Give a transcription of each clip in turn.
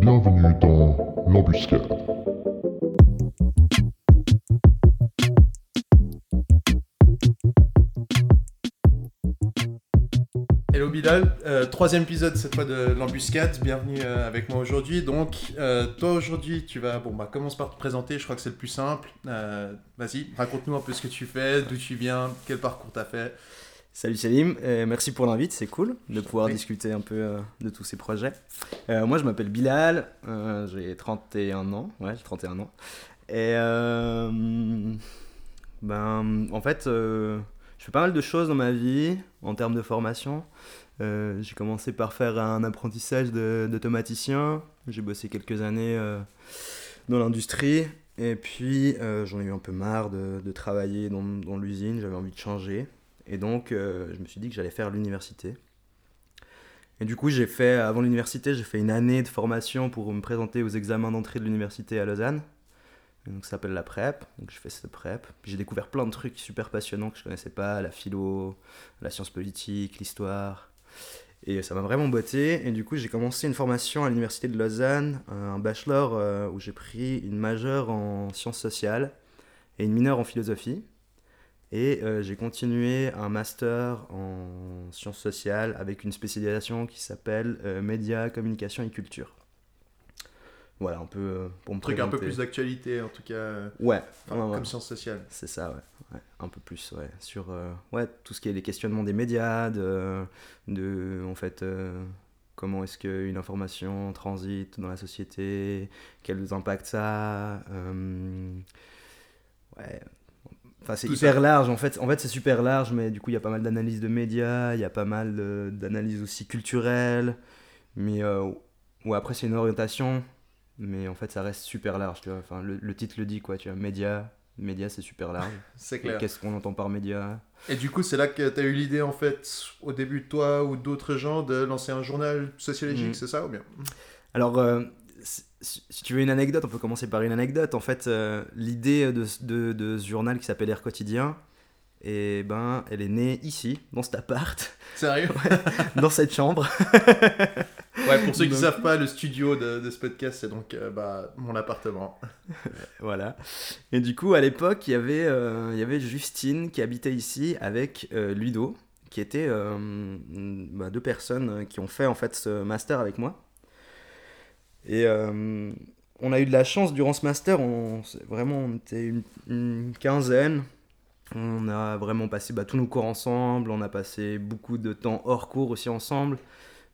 Bienvenue dans l'embuscade. Hello Bilal, euh, troisième épisode cette fois de l'embuscade, bienvenue euh, avec moi aujourd'hui. Donc euh, toi aujourd'hui tu vas, bon bah commence par te présenter, je crois que c'est le plus simple. Vas-y, raconte-nous un peu ce que tu fais, d'où tu viens, quel parcours t'as fait. Salut Salim, euh, merci pour l'invite, c'est cool de pouvoir discuter un peu euh, de tous ces projets. Euh, moi je m'appelle Bilal, j'ai 31 ans, ouais j'ai 31 ans. Et ben en fait je fais pas mal de choses dans ma vie en termes de formation. J'ai commencé par faire un apprentissage de- d'automaticien, j'ai bossé quelques années dans l'industrie. Et puis j'en ai eu un peu marre de, de travailler dans, dans l'usine, j'avais envie de changer. Et donc, euh, je me suis dit que j'allais faire l'université. Et du coup, j'ai fait, avant l'université, j'ai fait une année de formation pour me présenter aux examens d'entrée de l'université à Lausanne. Donc, ça s'appelle la PrEP. Donc, je fais cette PrEP. J'ai découvert plein de trucs super passionnants que je connaissais pas la philo, la science politique, l'histoire. Et ça m'a vraiment botté. Et du coup, j'ai commencé une formation à l'université de Lausanne, un bachelor euh, où j'ai pris une majeure en sciences sociales et une mineure en philosophie. Et euh, j'ai continué un master en sciences sociales avec une spécialisation qui s'appelle euh, médias, communication et culture. Voilà, un peu euh, pour me Un truc un peu plus d'actualité en tout cas, Ouais, enfin, ouais, ouais. comme science sociale. c'est ça, ouais. Ouais, Un peu plus, ouais. Sur ouais, tout ce qui est les questionnements des médias, de, de en fait, comment est-ce qu'une information transite dans la société, quels impacts ça euh, ouais. Enfin, c'est hyper ça. large, en fait, en fait c'est super large, mais du coup, il y a pas mal d'analyses de médias, il y a pas mal d'analyses aussi culturelles, mais euh, ouais, après, c'est une orientation, mais en fait, ça reste super large, tu vois. Enfin, le, le titre le dit, quoi, tu vois, médias, médias, c'est super large. C'est clair. Qu'est-ce qu'on entend par médias Et du coup, c'est là que tu as eu l'idée, en fait, au début, toi ou d'autres gens, de lancer un journal sociologique, Mhm. c'est ça ou bien? Alors, euh, si, tu veux une anecdote, on peut commencer par une anecdote. En fait, euh, l'idée de, ce- de, de ce journal qui s'appelle Air Quotidien, et ben, elle est née ici, dans cet appart, Sérieux dans cette chambre. Ouais, pour ceux qui ne savent pas, le studio de, de ce podcast, c'est donc euh, bah, mon appartement. Voilà. Et du coup, à l'époque, il y avait, euh, il y avait Justine qui habitait ici avec Ludo, qui étaient bah, deux personnes qui ont fait en fait ce master avec moi. Et euh, on a eu de la chance durant ce master, on, vraiment, on était une, quinzaine. On a vraiment passé bah, tous nos cours ensemble, on a passé beaucoup de temps hors cours aussi ensemble.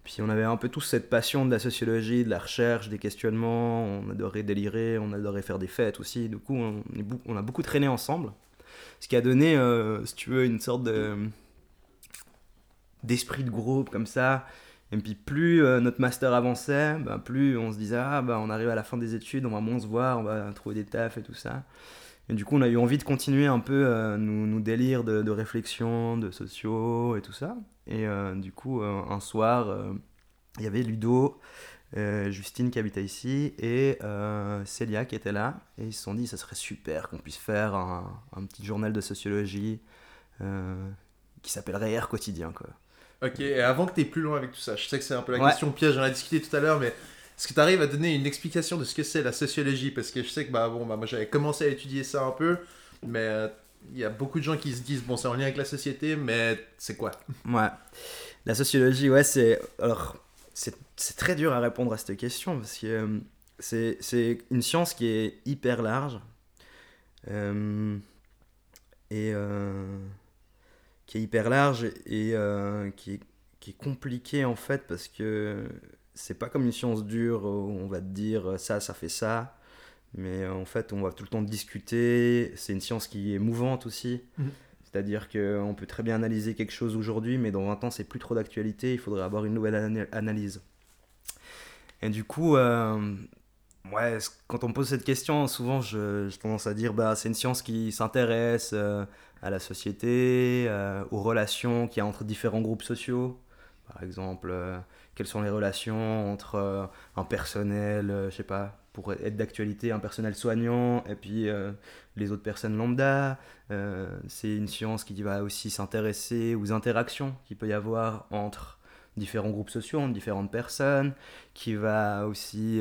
Puis on avait un peu tous cette passion de la sociologie, de la recherche, des questionnements. On adorait délirer, on adorait faire des fêtes aussi. Du coup, on, on a beaucoup traîné ensemble. Ce qui a donné, euh, si tu veux, une sorte de d'esprit de groupe comme ça. Et puis plus euh, notre master avançait, ben, plus on se disait ah bah on arrive à la fin des études, on va moins se voir, on va trouver des tafs et tout ça. Et du coup on a eu envie de continuer un peu euh, nos, nos délires de, de réflexion, de sociaux et tout ça. Et euh, du coup euh, un soir il y avait Ludo, Justine qui habitait ici et Célia qui était là. Et ils se sont dit ça serait super qu'on puisse faire un, un petit journal de sociologie qui s'appellerait Air Quotidien quoi. Ok, et avant que tu plus loin avec tout ça, je sais que c'est un peu la Ouais. question piège, on a discuté tout à l'heure, mais est-ce que tu arrives à donner une explication de ce que c'est la sociologie? Parce que je sais que bah, bon, bah, moi j'avais commencé à étudier ça un peu, mais euh, il y a beaucoup de gens qui se disent, bon, c'est en lien avec la société, mais c'est quoi? Ouais. La sociologie, ouais, c'est. Alors, c'est c'est très dur à répondre à cette question parce que euh, c'est c'est une science qui est hyper large euh, et euh, qui est hyper large et euh, qui, est, qui est compliquée en fait parce que c'est pas comme une science dure où on va te dire euh, ça, ça fait ça. Mais euh, en fait, on va tout le temps discuter. C'est une science qui est mouvante aussi. Mhm. C'est-à-dire qu'on peut très bien analyser quelque chose aujourd'hui, mais dans 20 ans, c'est plus trop d'actualité. Il faudrait avoir une nouvelle ana- analyse. Et du coup, euh, ouais, quand on me pose cette question, souvent, je- j'ai tendance à dire bah, c'est une science qui s'intéresse euh, à la société, euh, aux relations qu'il y a entre différents groupes sociaux. Par exemple, euh, quelles sont les relations entre euh, un personnel, euh, je sais pas, pour être d'actualité, un personnel soignant et puis les autres personnes lambda. C'est une science qui va aussi s'intéresser aux interactions qu'il peut y avoir entre différents groupes sociaux, différentes personnes, qui va aussi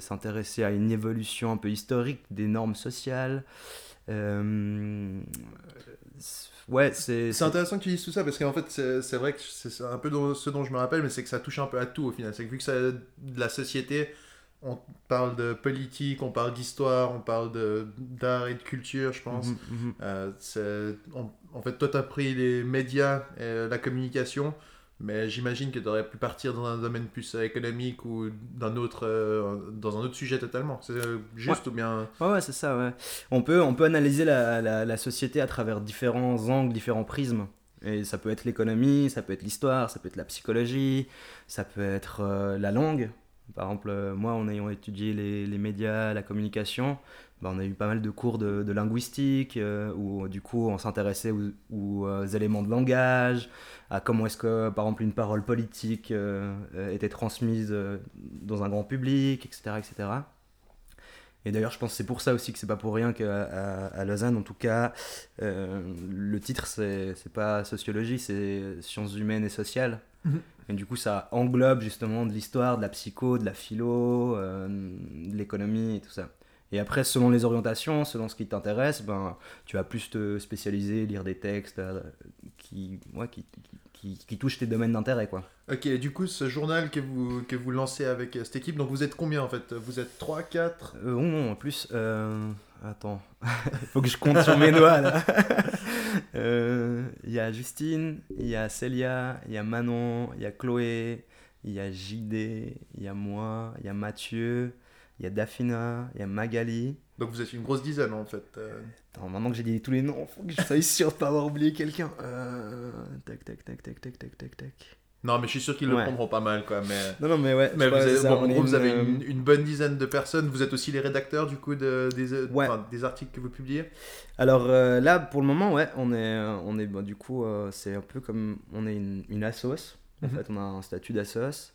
s'intéresser à une évolution un peu historique des normes sociales. Euh, ouais, c'est. C'est intéressant que tu dises tout ça parce qu'en fait, c'est vrai que c'est un peu ce dont je me rappelle, mais c'est que ça touche un peu à tout au final. C'est que vu que ça de la société, on parle de politique, on parle d'histoire, on parle d'art et de culture, je pense. Mhm, mhm. Euh, en, en fait, toi, tu as pris les médias et la communication, mais j'imagine que tu aurais pu partir dans un domaine plus euh, économique ou d'un autre, euh, dans un autre sujet totalement. C'est euh, juste ou bien. Ouais, ouais, c'est ça, ouais. On peut, on peut analyser la, la, la société à travers différents angles, différents prismes. Et ça peut être l'économie, ça peut être l'histoire, ça peut être la psychologie, ça peut être euh, la langue. Par exemple, moi, en ayant étudié les, les médias, la communication, bah, on a eu pas mal de cours de, de linguistique, euh, où du coup, on s'intéressait aux, aux, euh, éléments de langage, à comment est-ce que, par exemple, une parole politique euh, euh, était transmise dans un grand public, etc. etc. Et d'ailleurs, je pense que c'est pour ça aussi que c'est pas pour rien qu'à à, à Lausanne, en tout cas, euh, le titre c'est pas sociologie, c'est sciences humaines et sociales. Mhm. Et du coup, ça englobe justement de l'histoire, de la psycho, de la philo, de l'économie et tout ça. Et après, selon les orientations, selon ce qui t'intéresse, ben, tu vas plus te spécialiser, lire des textes euh, qui, ouais, qui, qui, qui, qui touchent tes domaines d'intérêt. quoi. Ok, du coup, ce journal que vous, que vous lancez avec euh, cette équipe, donc vous êtes combien en fait? Vous êtes 3, 4 Euh, non, en plus, euh, attends, il faut que je compte sur mes doigts là. Euh, Il y a Justine, il y a Célia, il y a Manon, il y a Chloé, il y a JD, il y a moi, il y a Mathieu, il y a Daphina, il y a Magali. Donc vous êtes une grosse dizaine en fait. Euh... Maintenant que j'ai dit tous les noms, faut que je sois sûr de pas avoir oublié quelqu'un. Euh, tac, tac, tac, tac, tac, tac, tac, tac. Non, mais je suis sûr qu'ils le pas mal quoi. Non, non, mais ouais. Mais vous avez, en gros, vous avez euh, une, bonne dizaine de personnes. Vous êtes aussi les rédacteurs du coup des, euh, des articles que vous publiez Alors là, pour le moment, ouais, on est, on est bah, du coup, c'est un peu comme on est une, une assos. En mhm. fait, on a un statut d'assos.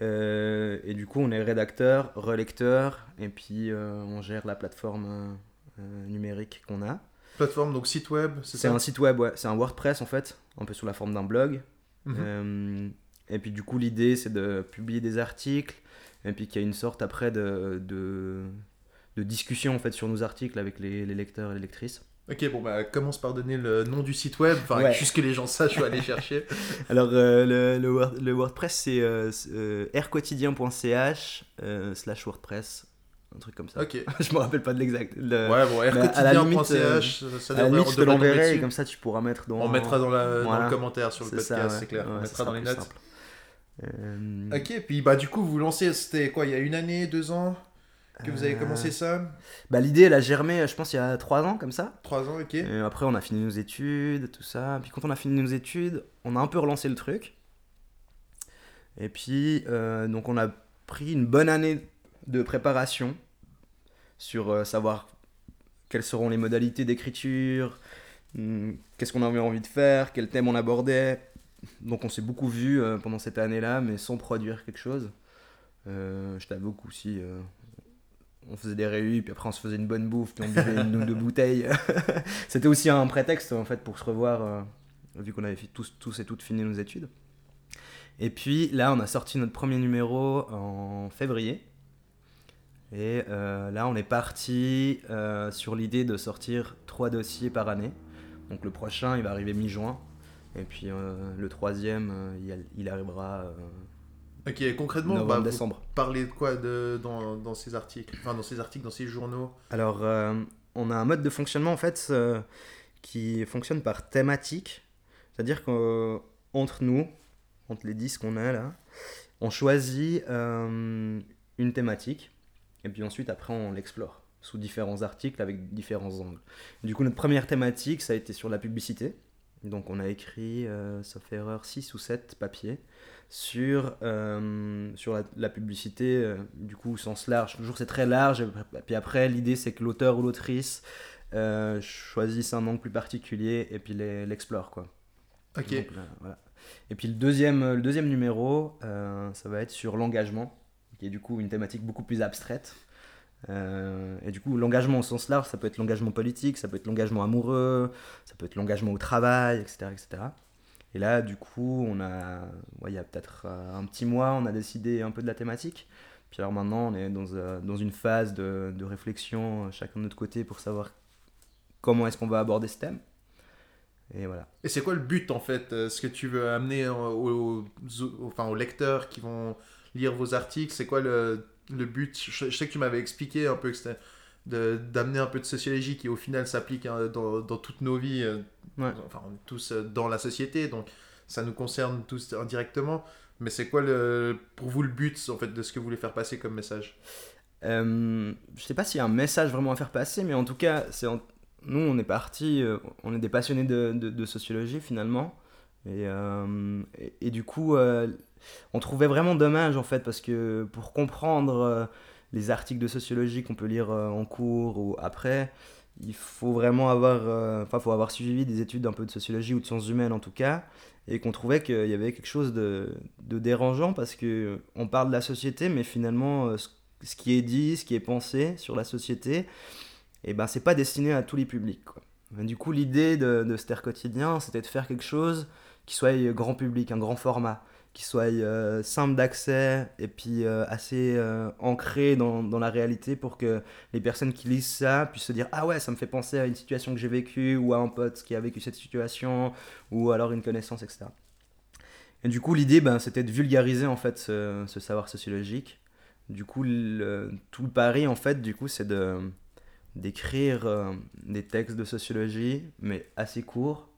Euh, et du coup, on est rédacteur, relecteur, et puis euh, on gère la plateforme euh, numérique qu'on a. Plateforme, donc site web, c'est C'est ça un site web, ouais, c'est un WordPress en fait, un peu sous la forme d'un blog. Mhm. Et puis du coup, l'idée, c'est de publier des articles, et puis qu'il y a une sorte après de, de, de discussion en fait sur nos articles avec les, les lecteurs et les lectrices. Ok, bon bah commence par donner le nom du site web, enfin Ouais. juste que les gens sachent où aller chercher. Alors, euh, le, le, Word- le WordPress, c'est euh, euh, rquotidien.ch euh, slash WordPress, un truc comme ça. Ok. je me rappelle pas de l'exact. le- Ouais, bon, rquotidien.ch, ça devrait- on je te l'enverrai et comme ça, tu pourras mettre dans. On mettra dans, la, dans le commentaire sur le podcast, ouais. c'est clair. on Ouais, mettra ça dans les notes. simple. Ok, puis bah du coup vous lancez, c'était quoi, il y a une année, deux ans? Que vous avez euh, commencé ça Bah, l'idée, elle a germé, je pense, il y a trois ans, comme ça. Trois ans, ok. Et après, on a fini nos études, tout ça. Puis quand on a fini nos études, on a un peu relancé le truc. Et puis, euh, donc on a pris une bonne année de préparation sur euh, savoir quelles seront les modalités d'écriture, hum, qu'est-ce qu'on avait envie de faire, quel thème on abordait. Donc on s'est beaucoup vu euh, pendant cette année-là, mais sans produire quelque chose. Euh, je t'avoue qu'aussi, euh, on faisait des réunions, puis après on se faisait une bonne bouffe, puis on buvait une ou deux bouteilles. C'était aussi un prétexte en fait pour se revoir, euh, vu qu'on avait tous, et toutes fini nos études. Et puis là, on a sorti notre premier numéro en février. Et euh, là, on est parti euh, sur l'idée de sortir trois dossiers par année. Donc le prochain, il va arriver mi-juin. Et puis le troisième, il, arrivera Ok, concrètement, bah, vous parlez de quoi de, dans, dans ces articles Enfin, dans ces articles, dans ces journaux? Alors, euh, on a un mode de fonctionnement en fait euh, qui fonctionne par thématique. C'est-à-dire qu'entre nous, entre les 10 qu'on a là, on choisit euh, une thématique et puis ensuite après on l'explore sous différents articles avec différents angles. Du coup, notre première thématique, ça a été sur la publicité. Donc, on a écrit, euh, sauf erreur, 6 ou 7 papiers sur, euh, sur la, la publicité, euh, du coup, au sens large. Toujours, c'est très large. Et puis après, l'idée, c'est que l'auteur ou l'autrice euh, choisisse un angle plus particulier et puis l'explore, quoi. Ok. Donc, là, voilà. Et puis le deuxième, le deuxième numéro, euh, ça va être sur l'engagement, qui est du coup une thématique beaucoup plus abstraite. Euh, et du coup, l'engagement au sens large, ça peut être l'engagement politique, ça peut être l'engagement amoureux, ça peut être l'engagement au travail, etc., etc. Et là, du coup, on a, ouais, il y a peut-être euh, un petit mois, on a décidé un peu de la thématique. Puis alors maintenant, on est dans, euh, dans une phase de, de réflexion, euh, chacun de notre côté, pour savoir comment est-ce qu'on va aborder ce thème. Et voilà. Et c'est quoi le but en fait Ce que tu veux amener aux, aux- enfin, aux lecteurs qui vont lire vos articles? C'est quoi le, le but? Je, je sais que tu m'avais expliqué un peu que c'était d'amener un peu de sociologie qui au final s'applique hein, dans, dans toutes nos vies. euh, Ouais. Enfin, on est tous euh, dans la société, donc ça nous concerne tous indirectement. Mais c'est quoi le, pour vous le but en fait de ce que vous voulez faire passer comme message? Euh, je sais pas s'il y a un message vraiment à faire passer, mais en tout cas, c'est en- nous, on est partis, euh, on est des passionnés de, de- de sociologie finalement. Et, euh, et, et du coup, on trouvait vraiment dommage en fait, parce que pour comprendre les articles de sociologie qu'on peut lire euh, en cours ou après, il faut vraiment avoir, euh, enfin, faut avoir suivi des études un peu de sociologie ou de sciences humaines en tout cas, et qu'on trouvait qu'il y avait quelque chose de, dérangeant parce que on parle de la société, mais finalement, euh, ce qui est dit, ce qui est pensé sur la société, et ben c'est pas destiné à tous les publics. Du coup, l'idée de, de Ster Quotidien, c'était de faire quelque chose qui soit grand public, un grand format, qui soit euh, simple d'accès et puis euh, assez euh, ancré dans, dans la réalité pour que les personnes qui lisent ça puissent se dire Ah ouais, ça me fait penser à une situation que j'ai vécue ou à un pote qui a vécu cette situation ou alors une connaissance, etc. Et du coup, l'idée, ben, c'était de vulgariser en fait ce, savoir sociologique. Du coup, tout le pari, en fait, du coup, c'est de d'écrire des textes de sociologie, mais assez courts,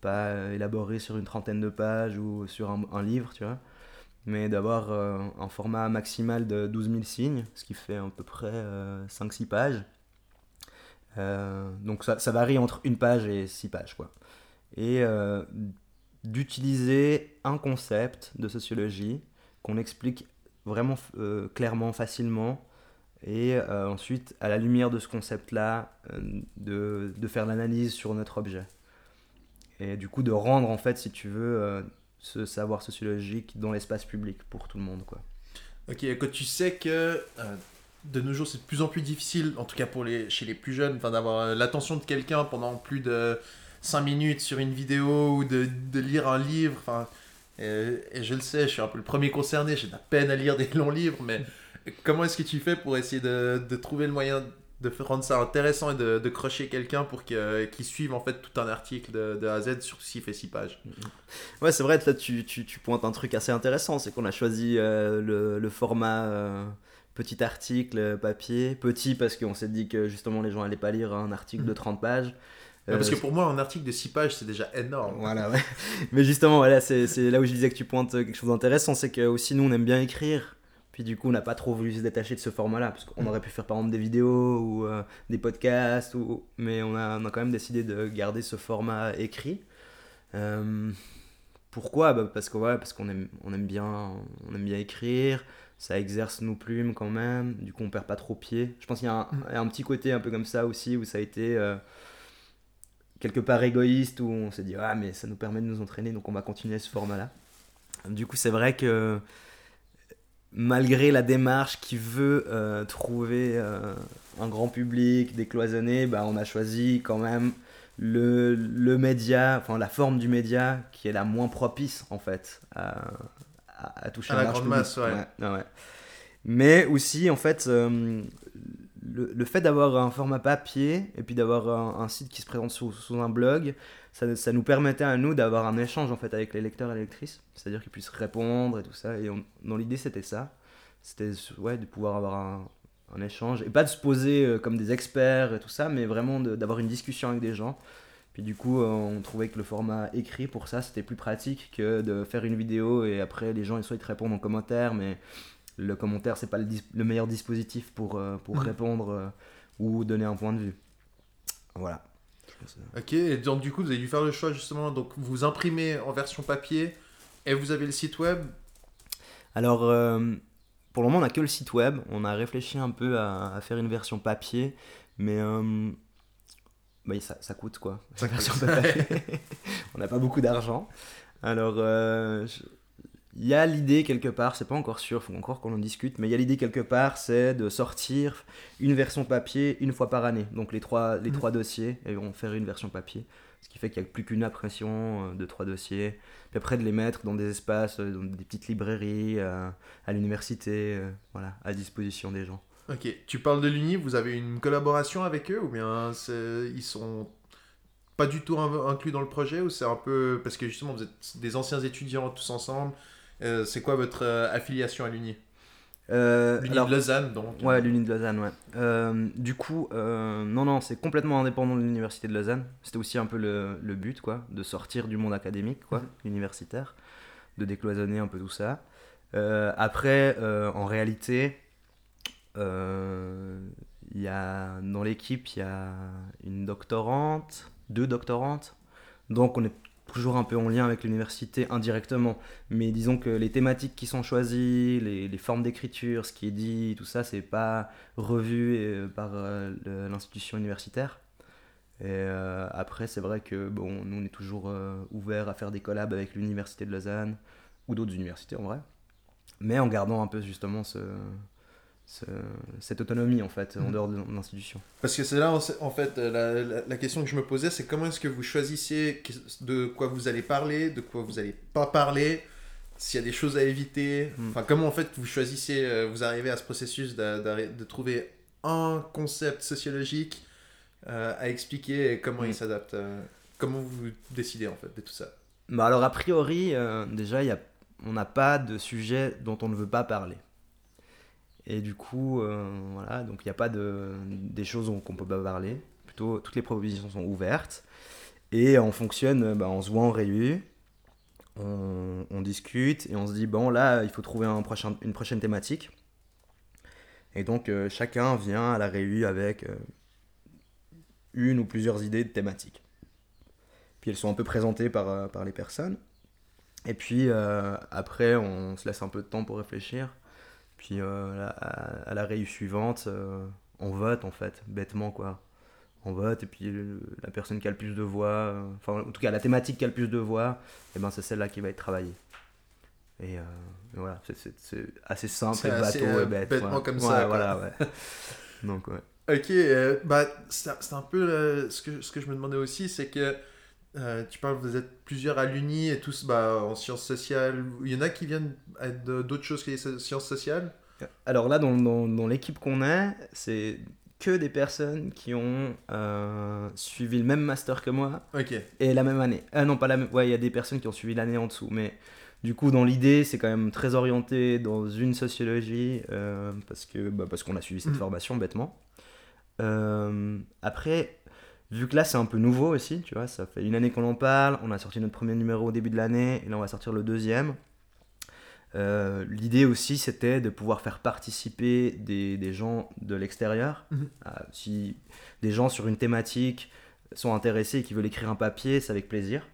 pas euh, élaborés sur une trentaine de pages ou sur un, livre, tu vois, mais d'avoir euh, un format maximal de 12 000 signes, ce qui fait à peu près 5-6 pages. Euh, donc ça, varie entre une page et 6 pages. Et d'utiliser un concept de sociologie qu'on explique vraiment clairement, facilement, et ensuite, à la lumière de ce concept-là, de, de faire l'analyse sur notre objet. Et du coup, de rendre, en fait, si tu veux, euh, ce savoir sociologique dans l'espace public pour tout le monde, quoi. Ok, quand tu sais que euh, de nos jours c'est de plus en plus difficile, en tout cas pour les, chez les plus jeunes, d'avoir euh, l'attention de quelqu'un pendant plus de 5 minutes sur une vidéo ou de, de lire un livre. Enfin, et je le sais, je suis un peu le premier concerné, j'ai de la peine à lire des longs livres, mais comment est-ce que tu fais pour essayer de, de trouver le moyen de rendre ça intéressant et de, de crocher quelqu'un pour que- qu'il suive en fait tout un article de, de A à Z, surtout s'il fait 6 pages Ouais, c'est vrai, là, tu, tu, tu pointes un truc assez intéressant, c'est qu'on a choisi euh, le, le format euh, petit article, euh, papier. Petit parce qu'on s'est dit que justement les gens allaient pas lire un article de 30 pages. Ouais, Parce Euh, que pour moi, un article de 6 pages, c'est déjà énorme. Voilà, ouais. Mais justement, voilà, c'est c'est là où je disais que tu pointes quelque chose d'intéressant, c'est que aussi nous on aime bien écrire. Puis du coup, on n'a pas trop voulu se détacher de ce format-là, parce qu'on aurait pu faire par exemple des vidéos ou euh, des podcasts, ou... mais on a, on a quand même décidé de garder ce format écrit. Euh, pourquoi? Bah, Parce que ouais, qu'on aime, on aime bien, on aime bien écrire. Ça exerce nos plumes quand même. Du coup, on perd pas trop pied. Je pense qu'il y a un, il y a un petit côté un peu comme ça aussi où ça a été euh, quelque part égoïste où on s'est dit ah mais ça nous permet de nous entraîner donc on va continuer ce format là du coup c'est vrai que malgré la démarche qui veut euh, trouver euh, un grand public décloisonné bah, on a choisi quand même le, le média enfin la forme du média qui est la moins propice en fait à, à, à toucher À la grande public. masse, ouais. ouais, ouais. mais aussi en fait euh, le, le fait d'avoir un format papier et puis d'avoir un, site qui se présente sous, sous un blog, ça, ça nous permettait à nous d'avoir un échange en fait avec les lecteurs et les lectrices, c'est-à-dire qu'ils puissent répondre et tout ça. Et dans l'idée, c'était ça, c'était ouais, de pouvoir avoir un, un échange et pas de se poser euh, comme des experts et tout ça, mais vraiment d'avoir une discussion avec des gens. Puis du coup, euh, on trouvait que le format écrit pour ça, c'était plus pratique que de faire une vidéo et après les gens ils soit ils te répondent en commentaire, mais le commentaire c'est pas le, dis- le meilleur dispositif pour, euh, pour répondre euh, ou donner un point de vue. Voilà. Ok, et donc du coup, vous avez dû faire le choix justement, donc vous imprimez en version papier et vous avez le site web. Alors, euh, pour le moment, on n'a que le site web. On a réfléchi un peu à, à faire une version papier, mais euh, bah, ça, ça coûte quoi. Ça coûte. on n'a pas beaucoup d'argent. Alors, euh, je- il y a l'idée quelque part, c'est pas encore sûr, faut encore qu'on en discute, mais il y a l'idée quelque part, c'est de sortir une version papier une fois par année. Donc les trois, les Mhm. trois dossiers, et on faire une version papier. Ce qui fait qu'il n'y a plus qu'une impression euh, de trois dossiers. Puis après, de les mettre dans des espaces, euh, dans des petites librairies, euh, à l'université, voilà, à disposition des gens. Ok, tu parles de l'Uni, vous avez une collaboration avec eux ou bien ils sont pas du tout in- inclus dans le projet ou c'est un peu parce que justement vous êtes des anciens étudiants tous ensemble. Euh, c'est quoi votre euh, affiliation à l'Uni? Euh, L'Uni de Lausanne donc. Ouais, l'Uni de Lausanne, ouais. Euh, du coup, euh, non, non, c'est complètement indépendant de l'Université de Lausanne. C'était aussi un peu le, le but, quoi, de sortir du monde académique, quoi, Mhm. universitaire, de décloisonner un peu tout ça. Après, en réalité, il y a, dans l'équipe, il y a une doctorante, deux doctorantes. Donc, on est toujours un peu en lien avec l'université indirectement. Mais disons que les thématiques qui sont choisies, les, formes d'écriture, ce qui est dit, tout ça, c'est pas revu euh, par euh, l'institution universitaire. Et euh, après, c'est vrai que bon, nous, on est toujours ouverts à faire des collabs avec l'université de Lausanne ou d'autres universités en vrai, mais en gardant un peu justement ce, ce- cette autonomie en fait en Mhm. dehors de l'institution. Parce que c'est là, en fait, euh, la, la- la question que je me posais, c'est comment est-ce que vous choisissez de quoi vous allez parler, de quoi vous allez pas parler, s'il y a des choses à éviter. Mm. Enfin, comment en fait vous choisissez, euh, vous arrivez à ce processus d'arri- de, trouver un concept sociologique euh, à expliquer et comment Mm. il s'adapte. euh, comment vous décidez en fait de tout ça? Bah alors a priori, euh, déjà, il y a, on n'a pas de sujet dont on ne veut pas parler. Et du coup, euh, voilà, donc il n'y a pas de, des choses dont on ne peut pas parler. Plutôt, toutes les propositions sont ouvertes. Et on fonctionne, euh, bah, on se voit en réu, on, discute et on se dit, bon là, il faut trouver un prochain, une prochaine thématique. Et donc euh, chacun vient à la réu avec une ou plusieurs idées de thématiques. Puis elles sont un peu présentées par, par les personnes. Et puis après, on se laisse un peu de temps pour réfléchir. Puis euh, à, à la réu suivante, euh, on vote en fait, bêtement quoi. On vote et puis le- la personne qui a le plus de voix, euh, enfin en tout cas la thématique qui a le plus de voix, et ben c'est celle-là qui va être travaillée. Et, euh, et voilà, c'est- assez simple, et assez, bateau euh, et bête. bêtement ouais. comme Ouais, ça, quoi. Voilà, ouais. Donc ouais. Ok, euh, bah, c'est un peu ce, que, ce que je me demandais aussi, c'est que euh, tu parles, vous êtes plusieurs à l'Uni et tous bah, en sciences sociales. Il y en a qui viennent d'autres choses que les sciences sociales? Alors là, dans, dans, dans l'équipe qu'on a, c'est que des personnes qui ont euh, suivi le même master que moi et la même année. Ah non, pas la même. Ouais, il y a des personnes qui ont suivi l'année en dessous, mais du coup, dans l'idée, c'est quand même très orienté dans une sociologie euh, parce que bah, parce qu'on a suivi cette Mhm. formation bêtement. Euh, après, vu que là, c'est un peu nouveau aussi, tu vois, ça fait une année qu'on en parle. On a sorti notre premier numéro au début de l'année et là, on va sortir le deuxième. Euh, L'idée aussi, c'était de pouvoir faire participer des, des gens de l'extérieur. Mhm. Ah, si des gens sur une thématique sont intéressés et qui veulent écrire un papier, c'est avec plaisir.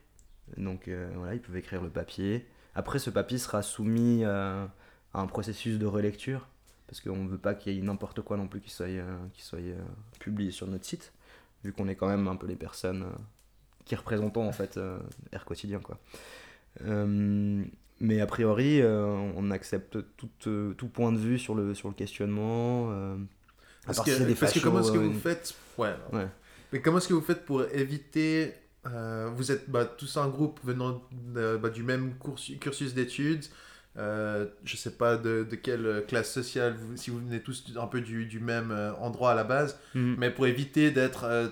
Donc euh, voilà, ils peuvent écrire le papier. Après, ce papier sera soumis euh, à un processus de relecture, parce qu'on ne veut pas qu'il y ait n'importe quoi non plus qui soit, euh, qui soit euh, publié sur notre site, vu qu'on est quand même un peu les personnes euh, qui représentons en fait euh, Air Quotidien. Quoi. Euh, mais a priori, on accepte tout, tout point de vue sur le, sur le questionnement. parce que, des parce que comment est-ce que vous faites Ouais. Mais comment est-ce que vous faites pour éviter. euh, vous êtes bah, tous un groupe venant bah, du même cursus d'études. Euh, je sais pas de, de quelle classe sociale, vous- si vous venez tous un peu du, du même euh, endroit à la base, Mhm. mais pour éviter d'être euh,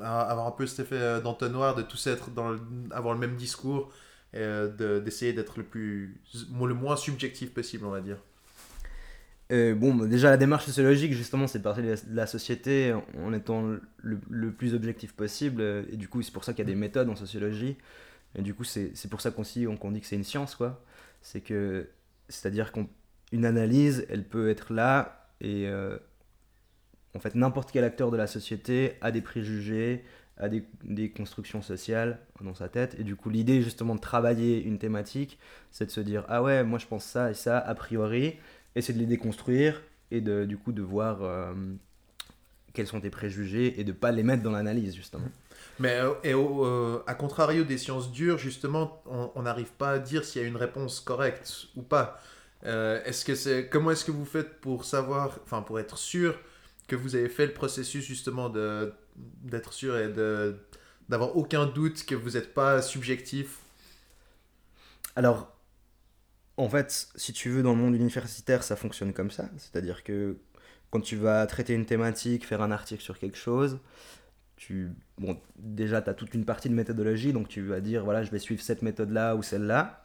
avoir un peu cet effet euh, d'entonnoir, de tous être dans le- avoir le même discours et euh, de- d'essayer d'être le plus le moins subjectif possible, on va dire. Bon, bah, déjà la démarche sociologique, justement, c'est de partir de la, société en étant le, le plus objectif possible. Et du coup, c'est pour ça qu'il y a des méthodes en sociologie. Et du coup, c'est pour ça qu'on qu'on dit que c'est une science, quoi. C'est que, c'est-à-dire qu'une analyse, elle peut être là et euh, en fait, n'importe quel acteur de la société a des préjugés, a des, des constructions sociales dans sa tête. Et du coup, l'idée, justement, de travailler une thématique, c'est de se dire ah ouais, moi je pense ça et ça a priori et c'est de les déconstruire et de, du coup de voir euh, quels sont tes préjugés et de pas les mettre dans l'analyse justement. Mais euh, et au, euh, à contrario des sciences dures, justement, on n'arrive pas à dire s'il y a une réponse correcte ou pas. Euh, est-ce que c'est comment est-ce que vous faites pour savoir, enfin pour être sûr que vous avez fait le processus justement de d'être sûr et de d'avoir aucun doute que vous n'êtes pas subjectif? Alors, en fait, si tu veux, dans le monde universitaire, ça fonctionne comme ça. C'est-à-dire que quand tu vas traiter une thématique, faire un article sur quelque chose, tu, bon, déjà, tu as toute une partie de méthodologie, donc tu vas dire, voilà, je vais suivre cette méthode-là ou celle-là.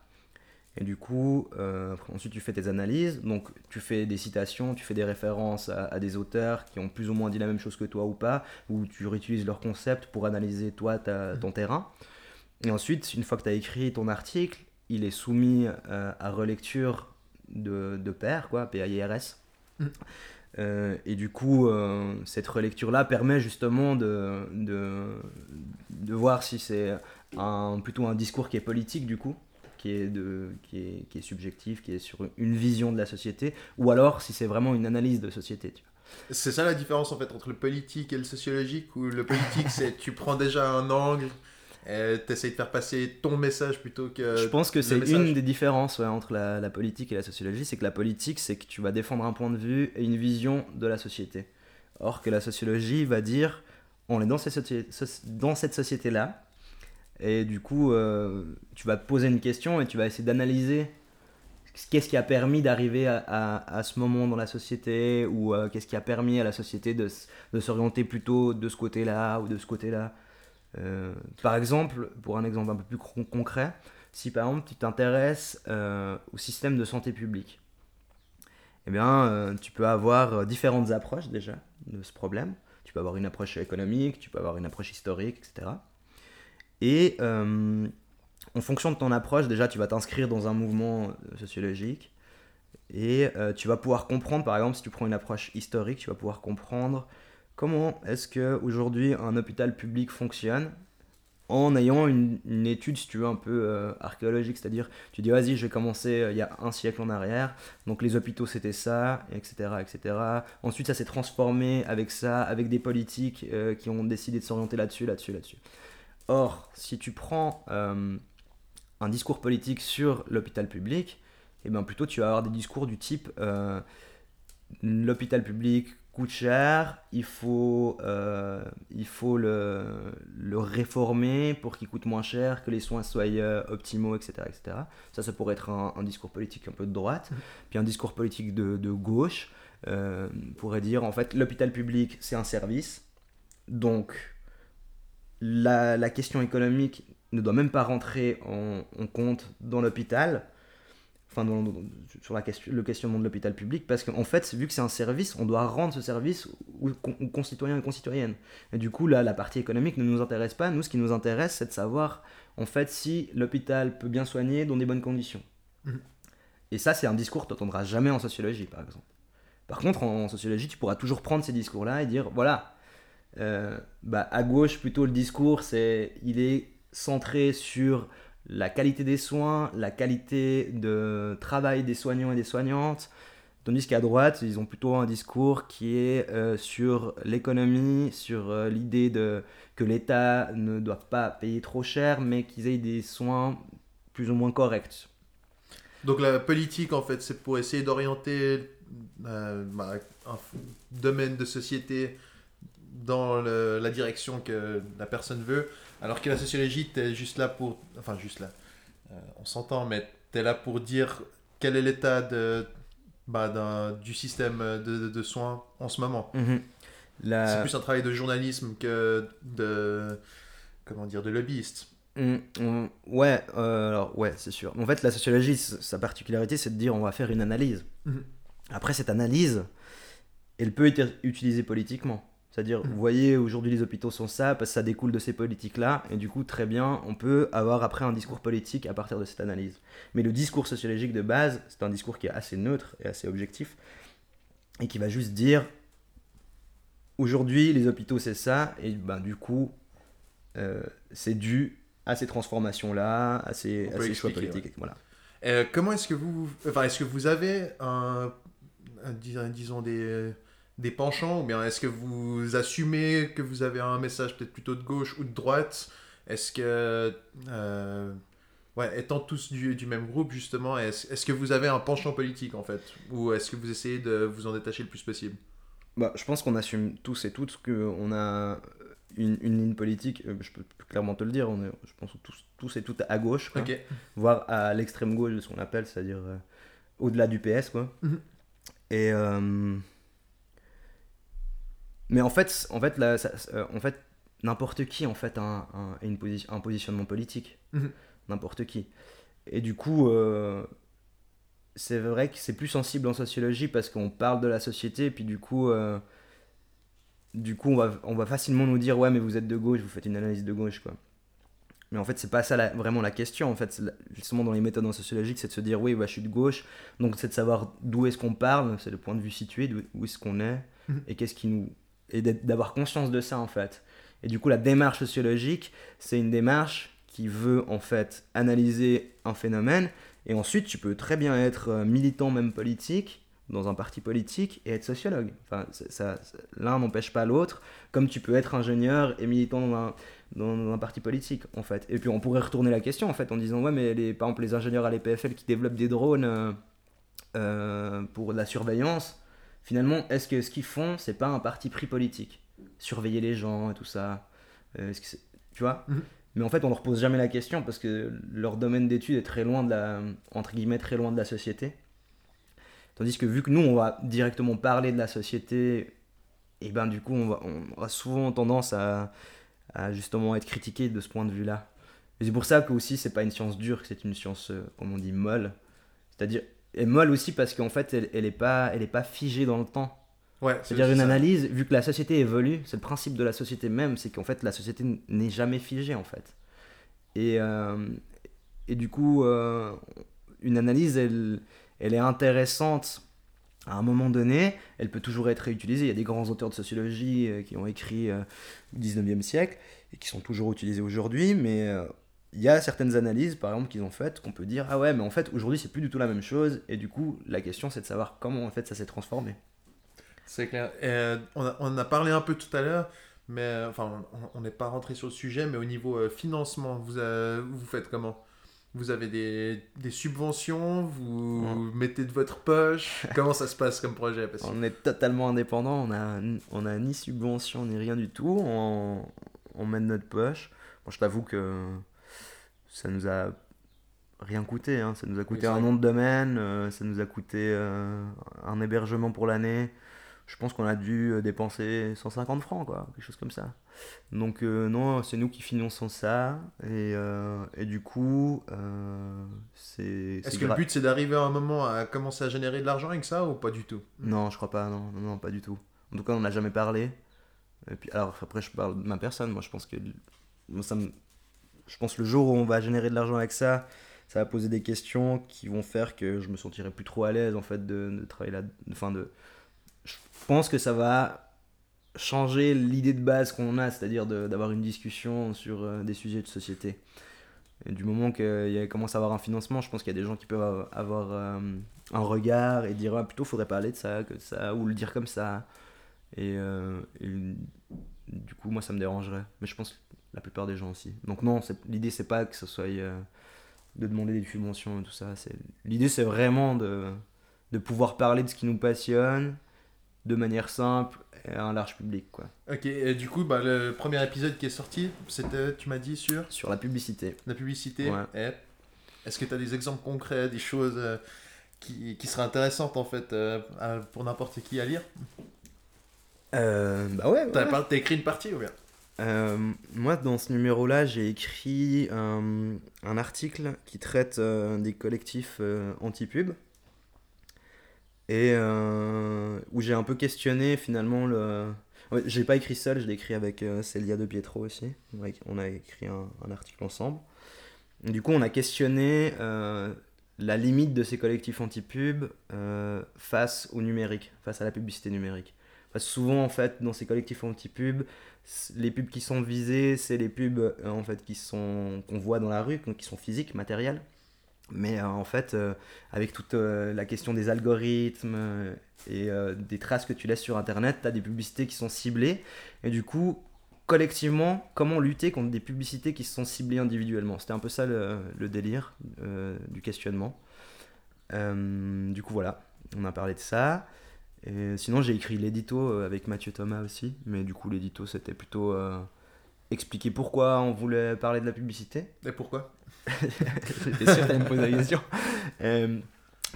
Et du coup, euh, ensuite, tu fais tes analyses. Donc, tu fais des citations, tu fais des références à, à, des auteurs qui ont plus ou moins dit la même chose que toi ou pas, ou tu réutilises leur concept pour analyser toi, ta, ton terrain. Et ensuite, une fois que tu as écrit ton article, il est soumis euh, à relecture de, de pairs, quoi, PAIRS. Mm. Euh, et du coup, euh, cette relecture-là permet justement de, de, de voir si c'est un, plutôt un discours qui est politique, du coup, qui est, de, qui, est, qui est subjectif, qui est sur une vision de la société, ou alors si c'est vraiment une analyse de société. C'est ça la différence en fait entre le politique et le sociologique, où le politique c'est tu prends déjà un angle tu essaies de faire passer ton message plutôt que. Je pense que c'est une des différences ouais, entre la, la, politique et la sociologie, c'est que la politique, c'est que tu vas défendre un point de vue et une vision de la société. Or que la sociologie va dire, on est dans, ces dans cette société-là, et du coup, euh, tu vas te poser une question et tu vas essayer d'analyser qu'est-ce qui a permis d'arriver à, à, à, ce moment dans la société, ou euh, qu'est-ce qui a permis à la société de, de s'orienter plutôt de ce côté-là ou de ce côté-là. Euh, par exemple, pour un exemple un peu plus concret, si par exemple tu t'intéresses euh, au système de santé publique, eh bien, euh, tu peux avoir différentes approches déjà de ce problème. Tu peux avoir une approche économique, tu peux avoir une approche historique, etc. Et en fonction de ton approche, déjà, tu vas t'inscrire dans un mouvement sociologique et tu vas pouvoir comprendre, par exemple, si tu prends une approche historique, tu vas pouvoir comprendre comment est-ce qu'aujourd'hui un hôpital public fonctionne en ayant une, étude, si tu veux, un peu euh, archéologique, c'est-à-dire tu dis vas-y, je vais commencer euh, il y a un siècle en arrière, donc les hôpitaux c'était ça, etc., etc. Ensuite ça s'est transformé avec ça, avec des politiques euh, qui ont décidé de s'orienter là-dessus, là-dessus, là-dessus. Or, si tu prends un discours politique sur l'hôpital public, et eh bien plutôt tu vas avoir des discours du type l'hôpital public coûte cher, il faut, euh, il faut le, le réformer pour qu'il coûte moins cher, que les soins soient euh, optimaux, etc., etc. Ça, ça pourrait être un, discours politique un peu de droite. Puis un discours politique de, de gauche euh, pourrait dire, en fait, l'hôpital public, c'est un service. Donc, la, la, question économique ne doit même pas rentrer en, en compte dans l'hôpital enfin dans, dans, sur la question, le questionnement de l'hôpital public, parce qu'en fait, vu que c'est un service, on doit rendre ce service aux, aux, concitoyens et concitoyennes. Et du coup, là, la partie économique ne nous intéresse pas. Nous, ce qui nous intéresse, c'est de savoir, en fait, si l'hôpital peut bien soigner dans des bonnes conditions. Mmh. Et ça, c'est un discours que tu n'entendras jamais en sociologie, par exemple. Par contre, en, en, sociologie, tu pourras toujours prendre ces discours-là et dire, voilà, euh, bah, à gauche, plutôt, le discours, c'est, il est centré sur la qualité des soins, la qualité de travail des soignants et des soignantes. Tandis qu'à droite, ils ont plutôt un discours qui est euh, sur l'économie, sur euh, l'idée de, que l'État ne doit pas payer trop cher, mais qu'ils aient des soins plus ou moins corrects. Donc la politique, en fait, c'est pour essayer d'orienter euh, bah, un domaine de société dans la direction que la personne veut, alors que la sociologie, tu es juste là pour... Enfin, juste là. Euh, on s'entend, mais tu es là pour dire quel est l'état de, bah, du système de, de, de, soins en ce moment. Mm. La... C'est plus un travail de journalisme que de... Comment dire De lobbyiste. Mmh, mmh, ouais, euh, alors ouais, c'est sûr. En fait, la sociologie, sa particularité, c'est de dire on va faire une analyse. Mmh. Après, cette analyse, elle peut être utilisée politiquement. C'est-à-dire, vous voyez, aujourd'hui les hôpitaux sont ça, parce que ça découle de ces politiques-là, et du coup, très bien, on peut avoir après un discours politique à partir de cette analyse. Mais le discours sociologique de base, c'est un discours qui est assez neutre et assez objectif, et qui va juste dire, aujourd'hui les hôpitaux c'est ça, et ben du coup, euh, c'est dû à ces transformations-là, à ces, à ces choix politiques. Ouais. Voilà. Euh, comment est-ce que vous, enfin, est-ce que vous avez un, un disons des des penchants ou bien est-ce que vous assumez que vous avez un message peut-être plutôt de gauche ou de droite? Est-ce que, euh, ouais, étant tous du, du même groupe justement, est-ce est que vous avez un penchant politique en fait? Ou est-ce que vous essayez de vous en détacher le plus possible? Bah, Je pense qu'on assume tous et toutes qu'on a une, une ligne politique, euh, je peux clairement te le dire, on est, je pense tous, tous et toutes à gauche, quoi. Voire à l'extrême gauche de ce qu'on appelle, c'est-à-dire euh, au-delà du PS, quoi. Mhm. Et euh, mais en fait, en fait, là, ça- euh, en fait, n'importe qui en fait a un, un- une posi- un positionnement politique, Mhm. n'importe qui. Et du coup, euh, c'est vrai que c'est plus sensible en sociologie parce qu'on parle de la société, et puis du coup. euh, du coup, on va, on va facilement nous dire ouais, mais vous êtes de gauche, vous faites une analyse de gauche, quoi. Mais en fait, c'est pas ça la- vraiment la question. En fait, la- justement dans les méthodes en sociologie, c'est de se dire oui, bah, je suis de gauche, donc c'est de savoir d'où est-ce qu'on parle, c'est le point de vue situé, d'où où est-ce qu'on est, Mhm. et qu'est-ce qui nous et d'avoir conscience de ça en fait. Et du coup, la démarche sociologique, c'est une démarche qui veut en fait analyser un phénomène, et ensuite tu peux très bien être euh, militant même politique dans un parti politique et être sociologue. Enfin, ça, l'un n'empêche pas l'autre, comme tu peux être ingénieur et militant dans un, dans un parti politique, en fait. Et puis on pourrait retourner la question, en fait, en disant, ouais, mais les, par exemple, les ingénieurs à l'EPFL qui développent des drones euh, euh, pour la surveillance, finalement, est-ce que ce qu'ils font, c'est pas un parti pris politique? Surveiller les gens et tout ça. Euh, est-ce que c'est- tu vois? Mhm. Mais en fait, on ne leur pose jamais la question parce que leur domaine d'étude est très loin de la, entre guillemets, très loin de la société. Tandis que vu que nous, on va directement parler de la société, et ben du coup, on, va, on aura souvent tendance à, à justement être critiqué de ce point de vue-là. Et c'est pour ça que aussi, c'est pas une science dure, que c'est une science, euh, comme on dit, molle. C'est-à-dire, et molle aussi parce qu'en fait, elle, elle est pas, elle est pas figée dans le temps. Ouais. C'est-à-dire c'est une ça. analyse, vu que la société évolue, c'est le principe de la société même, c'est qu'en fait la société n'est jamais figée en fait. Et, euh, et du coup, euh, une analyse, elle, elle est intéressante à un moment donné, elle peut toujours être réutilisée. Il y a des grands auteurs de sociologie euh, qui ont écrit au 19e siècle et qui sont toujours utilisés aujourd'hui, mais il y a certaines analyses, par exemple, qu'ils ont faites, qu'on peut dire, ah ouais, mais en fait, aujourd'hui, c'est plus du tout la même chose, et du coup, la question, c'est de savoir comment, en fait, ça s'est transformé. C'est clair. Euh, on, a, on a parlé un peu tout à l'heure, mais euh, enfin, on- n'est pas rentré sur le sujet, mais au niveau euh, financement, vous, euh, vous faites comment? Vous avez des, des subventions Vous mettez de votre poche? Comment ça se passe comme projet? Parce On est totalement indépendant, on a, on a ni subvention ni rien du tout, on, on met de notre poche. Bon, je t'avoue que ça nous a rien coûté, hein. ça nous a coûté un nom de domaine, euh, ça nous a coûté euh, un hébergement pour l'année. Je pense qu'on a dû euh, dépenser 150 francs, quoi, quelque chose comme ça. Donc euh, non, c'est nous qui finançons ça, et, et du coup, c'est... Est-ce que le but c'est d'arriver à un moment à commencer à générer de l'argent avec ça ou pas du tout? Non, je crois pas, non, non, non, pas du tout. En tout cas, on n'a jamais parlé. Et puis, alors après, je parle de ma personne. Moi, je pense que, moi, ça me, je pense le jour où on va générer de l'argent avec ça, ça va poser des questions qui vont faire que je me sentirai plus trop à l'aise en fait de, travailler là. Enfin, de, je pense que ça va changer l'idée de base qu'on a, c'est-à-dire d'avoir une discussion sur euh, des sujets de société. Et du moment qu'il a- commence à avoir un financement, je pense qu'il y a des gens qui peuvent avoir- euh, un regard et dire ah, plutôt faudrait parler de ça que ça, ou le dire comme ça. Et, euh, et du coup, moi ça me dérangerait. Mais je pense la plupart des gens aussi. Donc, non, l'idée c'est pas que ce soit euh, de demander des subventions et tout ça. c'est- L'idée c'est vraiment de, de pouvoir parler de ce qui nous passionne de manière simple et à un large public. quoi. Ok, et du coup, bah, le premier épisode qui est sorti, c'était, tu m'as dit, sur? Sur la publicité. la publicité. Ouais. Est-ce que tu as des exemples concrets, des choses euh, qui, qui seraient intéressantes en fait euh, pour n'importe qui à lire? Euh, bah ouais, ouais. T'as écrit une partie ou bien? Euh, moi, dans ce numéro-là, j'ai écrit euh, un article qui traite euh, des collectifs anti-pub et où j'ai un peu questionné finalement le. Ouais, j'ai pas écrit seul, je l'ai écrit avec Célia De Pietro aussi. On a, écrit un, article ensemble. Du coup, on a questionné la limite de ces collectifs anti-pub face au numérique, face à la publicité numérique. Souvent, en fait, dans ces collectifs anti-pub, les pubs qui sont visées, c'est les pubs euh, en fait qui sont qu'on voit dans la rue, qui sont physiques, matérielles. Mais euh, en fait, euh, avec toute la question des algorithmes et des traces que tu laisses sur Internet, tu as des publicités qui sont ciblées. Et du coup, collectivement, comment lutter contre des publicités qui sont ciblées individuellement? C'était un peu ça le, délire du questionnement. Du coup, voilà, on a parlé de ça. Et sinon, j'ai écrit l'édito euh, avec Mathieu Thomas aussi. Mais du coup, l'édito, c'était plutôt euh, expliquer pourquoi on voulait parler de la publicité. Et pourquoi J'étais sûr que t'allais me poser la question. Euh,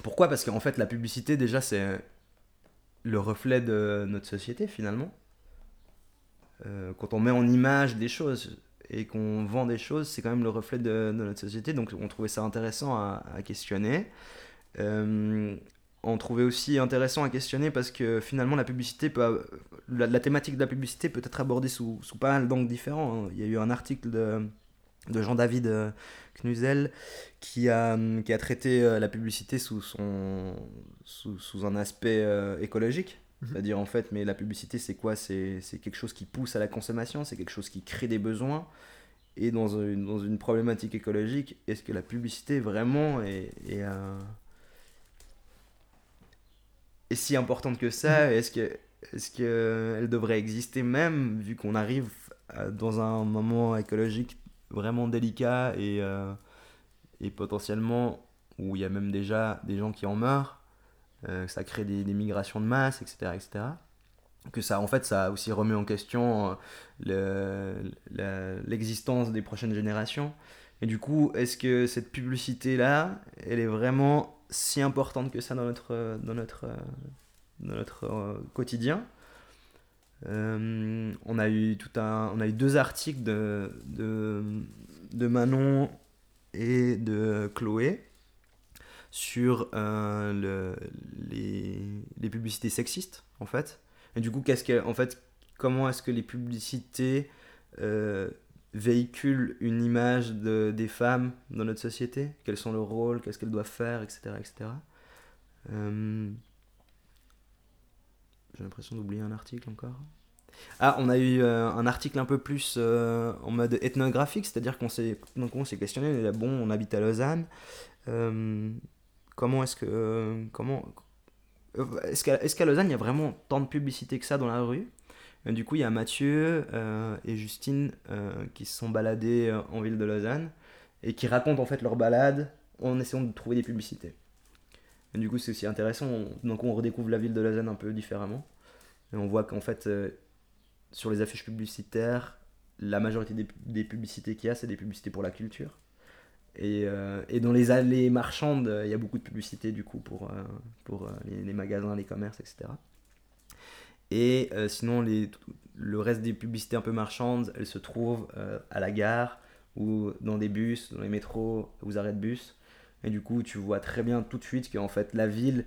pourquoi? Parce qu'en fait, la publicité, déjà, c'est le reflet de notre société, finalement. Euh, quand on met en image des choses et qu'on vend des choses, c'est quand même le reflet de, de notre société. Donc, on trouvait ça intéressant à, à questionner. On trouvait aussi intéressant à questionner parce que finalement la publicité peut, la, la thématique de la publicité peut être abordée sous, sous pas mal d'angles différents. hein. Il y a eu un article de, de Jean-David euh, Knuzel qui a, qui a traité euh, la publicité sous, son, sous, sous un aspect euh, écologique. Mhm. C'est-à-dire en fait, mais la publicité c'est quoi? C'est c'est quelque chose qui pousse à la consommation, c'est quelque chose qui crée des besoins. Et dans une, dans une problématique écologique, est-ce que la publicité vraiment est, est, est si importante que ça Est-ce que est-ce qu'elle devrait exister même, vu qu'on arrive à- dans un moment écologique vraiment délicat et, euh, et potentiellement où il y a même déjà des gens qui en meurent, euh, ça crée des, des migrations de masse, etc., etc. Que ça, en fait, ça aussi remet en question euh, le- l'existence des prochaines générations. Et du coup, est-ce que cette publicité-là, elle est vraiment si importante que ça dans notre, dans notre, euh, dans notre euh, quotidien Euh, on, a eu tout un, on a eu deux articles de, de, de Manon et de Chloé sur euh, le, les, les publicités sexistes, en fait. Et du coup, qu'est-ce que, en fait, comment est-ce que les publicités euh, véhiculent une image de, des femmes dans notre société? Quels sont leurs rôles? Qu'est-ce qu'elles doivent faire? Etc. etc. Euh, J'ai l'impression d'oublier un article encore. Ah, on a eu euh, un article un peu plus euh, en mode ethnographique, c'est-à-dire qu'on s'est donc on s'est questionné, on est là, bon, on habite à Lausanne, comment est-ce que comment est-ce qu'à est-ce qu'à Lausanne il y a vraiment tant de publicité que ça dans la rue? Du coup, il y a Mathieu euh, et Justine euh, qui se sont baladés euh, en ville de Lausanne et qui racontent en fait leur balade en essayant de trouver des publicités. Du coup, c'est aussi intéressant. on- donc, on redécouvre la ville de Lausanne un peu différemment. Et on voit qu'en fait, euh, sur les affiches publicitaires, la majorité des, publicités qu'il y a, c'est des publicités pour la culture. Et, euh, dans les allées marchandes, euh, il y a beaucoup de publicités du coup pour, euh, euh, les magasins, les commerces, etc. Et euh, sinon, les, le reste des publicités un peu marchandes, elles se trouvent euh, à la gare ou dans des bus, dans les métros, aux arrêts de bus. Et du coup, tu vois très bien tout de suite qu'en fait, la ville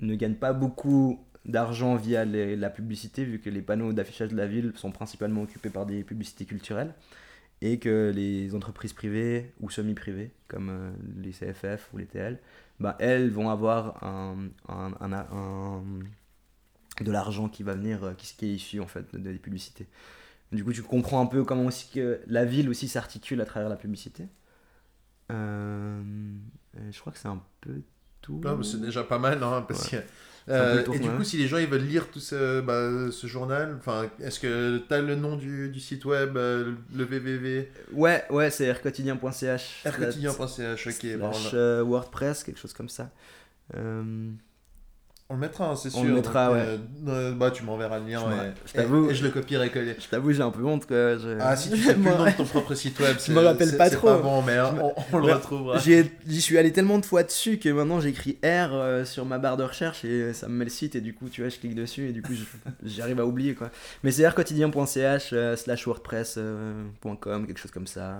ne gagne pas beaucoup d'argent via les- la publicité, vu que les panneaux d'affichage de la ville sont principalement occupés par des publicités culturelles, et que les entreprises privées ou semi-privées, comme euh, les CFF ou les TL, bah, elles vont avoir un, un- de l'argent qui va venir, euh, qui, qui est issu en fait de- des publicités. Du coup, tu comprends un peu comment aussi que la ville aussi s'articule à travers la publicité. Euh, et je crois que c'est un peu tout. C'est déjà pas mal, hein, parce Ouais. que- Euh, tour, et du ouais. coup, si les gens ils veulent lire tout ce, bah, ce journal, enfin, est-ce que tu as le nom du, du site web, euh, le www, Ouais, ouais, c'est rquotidien.ch. rquotidien.ch, ok, slash, euh, WordPress, quelque chose comme ça. Euh, on le mettra, hein, c'est sûr. On le mettra, donc, ouais. euh, euh, bah, tu m'enverras le lien Je et, je t'avoue- et- et je le copierai coller. je t'avoue, j'ai un peu honte que je... Ah, si tu sais plus le nom de ton propre site web, c'est me rappelle pas trop. pas bon, mais hein, Je on, on le retrouvera. J'y suis allé tellement de fois dessus que maintenant j'écris R euh, sur ma barre de recherche et ça me met le site et du coup tu vois je clique dessus et du coup je- j'arrive à oublier quoi. Mais c'est rquotidien.ch euh, slash wordpress.com quelque chose comme ça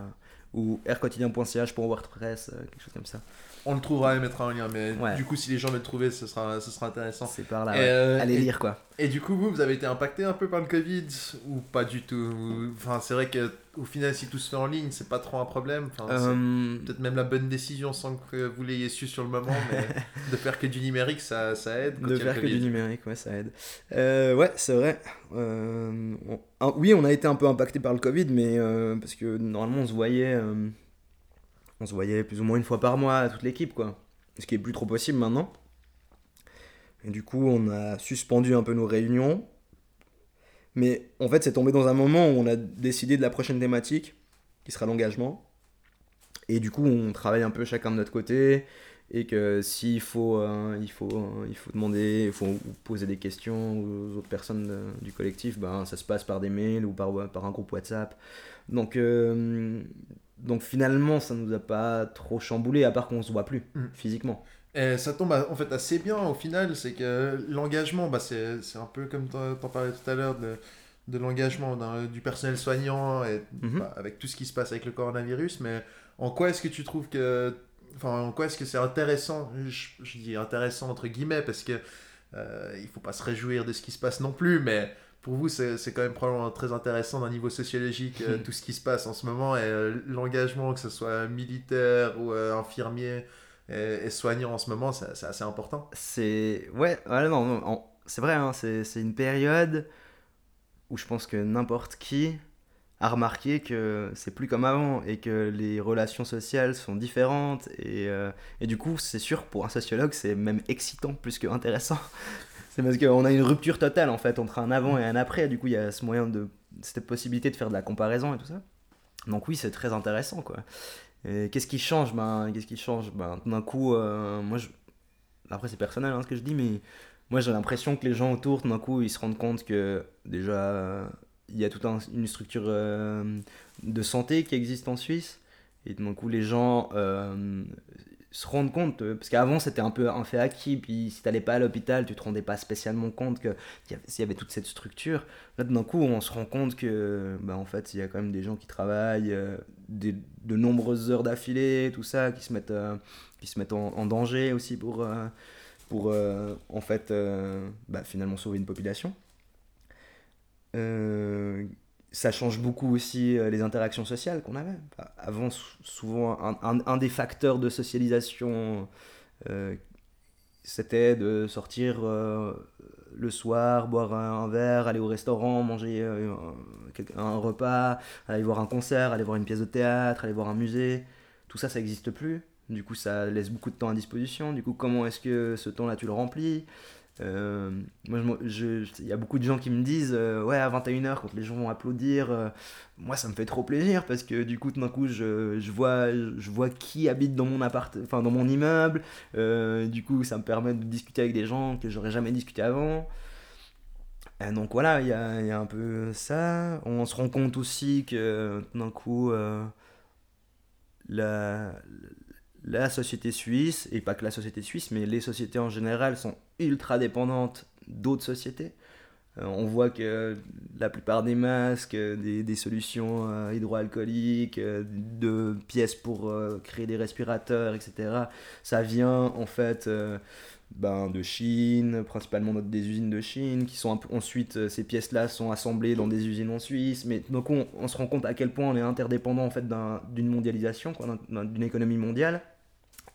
ou rquotidien.ch pour wordpress euh, quelque chose comme ça. On le trouvera et mettra un lien, mais Ouais. du coup, si les gens veulent le trouver, ce sera, ce sera intéressant. C'est par là. Et, ouais. euh, Allez et- lire quoi. Et du coup, vous, vous avez été impacté un peu par le Covid ou pas du tout? Enfin, c'est vrai que au final, si tout se fait en ligne, c'est pas trop un problème. Enfin, Euh, peut-être même la bonne décision sans que vous l'ayez su sur le moment, mais de faire que du numérique, ça, ça aide. Quand de faire que du numérique, ouais, ça aide. Euh, ouais, c'est vrai. On- ah, oui, on a été un peu impacté par le Covid, mais parce que normalement on se voyait, on se voyait plus ou moins une fois par mois toute l'équipe, quoi. Ce qui est plus trop possible maintenant. Et du coup, on a suspendu un peu nos réunions. Mais en fait, c'est tombé dans un moment où on a décidé de la prochaine thématique, qui sera l'engagement. Et du coup, on travaille un peu chacun de notre côté. et que s'il faut, il faut, euh, il faut demander, il faut poser des questions aux autres personnes du collectif, ben, ça se passe par des mails ou par, par un groupe WhatsApp. Donc, euh, donc finalement, ça nous a pas trop chamboulé, à part qu'on se voit plus Mm. physiquement. Et ça tombe en fait assez bien au final, c'est que l'engagement, bah, c'est un peu comme t'en parlais tout à l'heure de, de l'engagement du personnel soignant et Mhm. bah, avec tout ce qui se passe avec le coronavirus, mais en quoi est-ce que tu trouves que. Enfin, en quoi est-ce que c'est intéressant je, je dis intéressant entre guillemets parce que euh, il faut pas se réjouir de ce qui se passe non plus, mais pour vous, c'est quand même probablement très intéressant d'un niveau sociologique, euh, tout ce qui se passe en ce moment et euh, l'engagement, que ce soit militaire ou euh, infirmier et, et soignant en ce moment, c'est assez important. C'est. Ouais, ouais, non, c'est vrai, hein, c'est une période où je pense que n'importe qui a remarqué que c'est plus comme avant et que les relations sociales sont différentes. Et, et du coup, c'est sûr, pour un sociologue, c'est même excitant plus que intéressant. C'est parce qu'on a une rupture totale en fait entre un avant et un après. Du coup, il y a ce moyen de. cette possibilité de faire de la comparaison et tout ça. Donc, oui, c'est très intéressant quoi. Qu'est-ce qui change ben, Qu'est-ce qui change? Ben, D'un coup, euh, moi je après c'est personnel hein, ce que je dis, mais moi j'ai l'impression que les gens autour, d'un coup, ils se rendent compte que déjà il y a toute un- une structure euh, de santé qui existe en Suisse, et d'un coup les gens euh, se rendent compte, euh, parce qu'avant c'était un peu un fait acquis, puis si t'allais pas à l'hôpital, tu te rendais pas spécialement compte avait- s'il y avait toute cette structure. Là d'un coup on se rend compte que bah, en fait il y a quand même des gens qui travaillent euh, des- de nombreuses heures d'affilée, tout ça, qui se mettent, euh, qui se mettent en, danger aussi pour, pour en fait bah, finalement sauver une population. Ça change beaucoup aussi euh, les interactions sociales qu'on avait. Avant, sou- souvent, un, des facteurs de socialisation, euh, c'était de sortir euh, le soir, boire un, verre, aller au restaurant, manger un repas, aller voir un concert, aller voir une pièce de théâtre, aller voir un musée. Tout ça, ça n'existe plus. Du coup, ça laisse beaucoup de temps à disposition. Du coup, comment est-ce que ce temps-là, tu le remplis? Euh, Moi, il y a beaucoup de gens qui me disent euh, Ouais, à 21h, quand les gens vont applaudir, euh, moi, ça me fait trop plaisir parce que du coup, tout d'un coup, je, je vois, je vois qui habite dans mon, appart dans mon immeuble. Euh, du coup, ça me permet de discuter avec des gens que j'aurais jamais discuté avant. Donc voilà, il y a, y a un peu ça. On se rend compte aussi que tout d'un coup, la, la société suisse, et pas que la société suisse, mais les sociétés en général sont ultra dépendantes d'autres sociétés. Euh, on voit que la plupart des masques, euh, des, des solutions euh, hydroalcooliques, de pièces pour créer des respirateurs, etc., ça vient en fait ben, de Chine, principalement des usines de Chine, qui sont ensuite, ces pièces-là sont assemblées dans des usines en Suisse. Mais donc on, on se rend compte à quel point on est interdépendant en fait d'un- d'une mondialisation, d'une économie mondiale.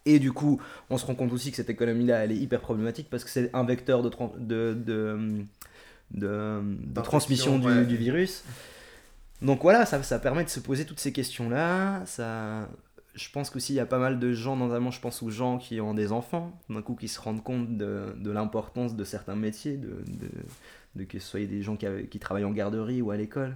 Et du coup, on se rend compte aussi que cette économie-là, elle est hyper problématique parce que c'est un vecteur de, de, de, de, de transmission du, ouais. du virus. Donc voilà, ça, ça permet de se poser toutes ces questions-là. Ça, je pense qu'aussi il y a pas mal de gens, notamment je pense aux gens qui ont des enfants, d'un coup qui se rendent compte de, de l'importance de certains métiers, de, de, de que ce soit des gens qui travaillent en garderie ou à l'école.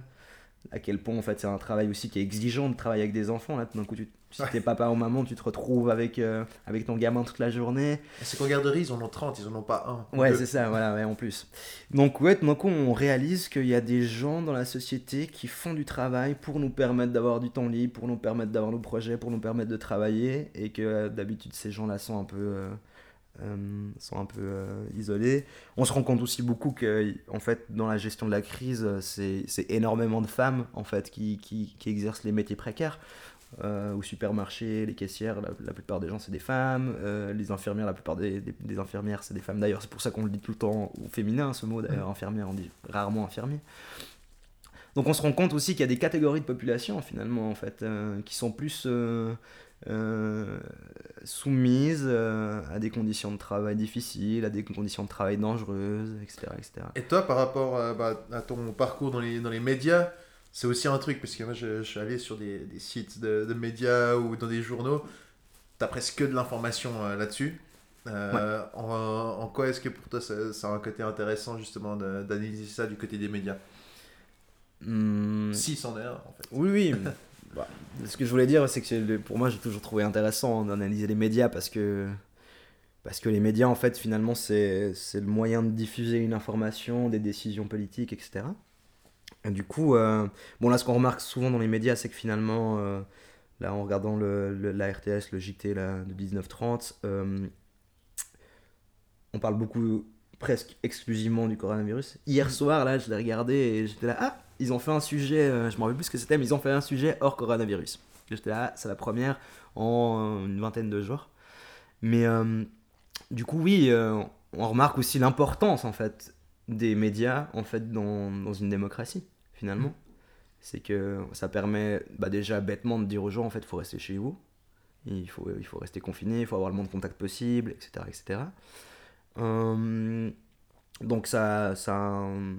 À quel point en fait c'est un travail aussi qui est exigeant de travailler avec des enfants. Là, tout d'un coup, tu, si Ouais. t'es papa ou maman, tu te retrouves avec, euh, avec ton gamin toute la journée. C'est qu'en garderie, ils en ont 30, ils en ont pas un. ou Ouais, c'est ça, voilà, ouais, en plus. Donc, ouais, d'un coup, on réalise qu'il y a des gens dans la société qui font du travail pour nous permettre d'avoir du temps libre, pour nous permettre d'avoir nos projets, pour nous permettre de travailler, et que euh, d'habitude, ces gens-là sont un peu, euh, euh, sont un peu euh, isolés. On se rend compte aussi beaucoup que, en fait, dans la gestion de la crise, c'est c'est énormément de femmes, en fait, qui, qui, qui exercent les métiers précaires. Euh, au supermarché, les caissières, la, la plupart des gens c'est des femmes, les infirmières, la plupart des, des, des infirmières c'est des femmes. D'ailleurs, c'est pour ça qu'on le dit tout le temps au féminin ce mot d'ailleurs, infirmière, on dit rarement infirmier. Donc on se rend compte aussi qu'il y a des catégories de population finalement en fait, euh, qui sont plus euh, euh, soumises euh, à des conditions de travail difficiles, à des conditions de travail dangereuses, etc. etc. Et toi, par rapport euh, bah, à ton parcours dans les, dans les médias, c'est aussi un truc, parce que moi je, je suis allé sur des, des sites de, de médias ou dans des journaux, t'as presque que de l'information euh, là-dessus. En, en quoi est-ce que pour toi ça, ça a un côté intéressant justement d'analyser ça du côté des médias? Hmm, Si, c'en est un en fait. Oui, oui. Bah, ce que je voulais dire, c'est que pour moi, j'ai toujours trouvé intéressant d'analyser les médias parce que parce que les médias, en fait, finalement, c'est le moyen de diffuser une information, des décisions politiques, etc. Et du coup, euh, bon, là, ce qu'on remarque souvent dans les médias, c'est que finalement, euh, là, en regardant la RTS, le JT là, de 1930, euh, on parle beaucoup, presque exclusivement du coronavirus. Hier soir, là, je l'ai regardé et j'étais là, ah, ils ont fait un sujet, euh, je me rappelle plus ce que c'était, mais ils ont fait un sujet hors coronavirus. J'étais là, c'est la première en une vingtaine de jours. Mais euh, du coup, oui, euh, on remarque aussi l'importance, en fait, des médias, en fait, dans, dans une démocratie, finalement. C'est que ça permet bah, déjà bêtement de dire aux gens, en fait, il faut rester chez vous. Il faut, il faut rester confiné, il faut avoir le moins de contact possible, etc. etc. Euh, donc ça, ça, a un-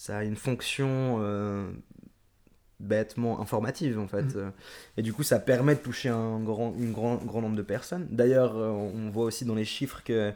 ça a une fonction euh, bêtement informative en fait. Euh, Et du coup ça permet de toucher un grand, une grand, grand nombre de personnes. D'ailleurs euh, on voit aussi dans les chiffres que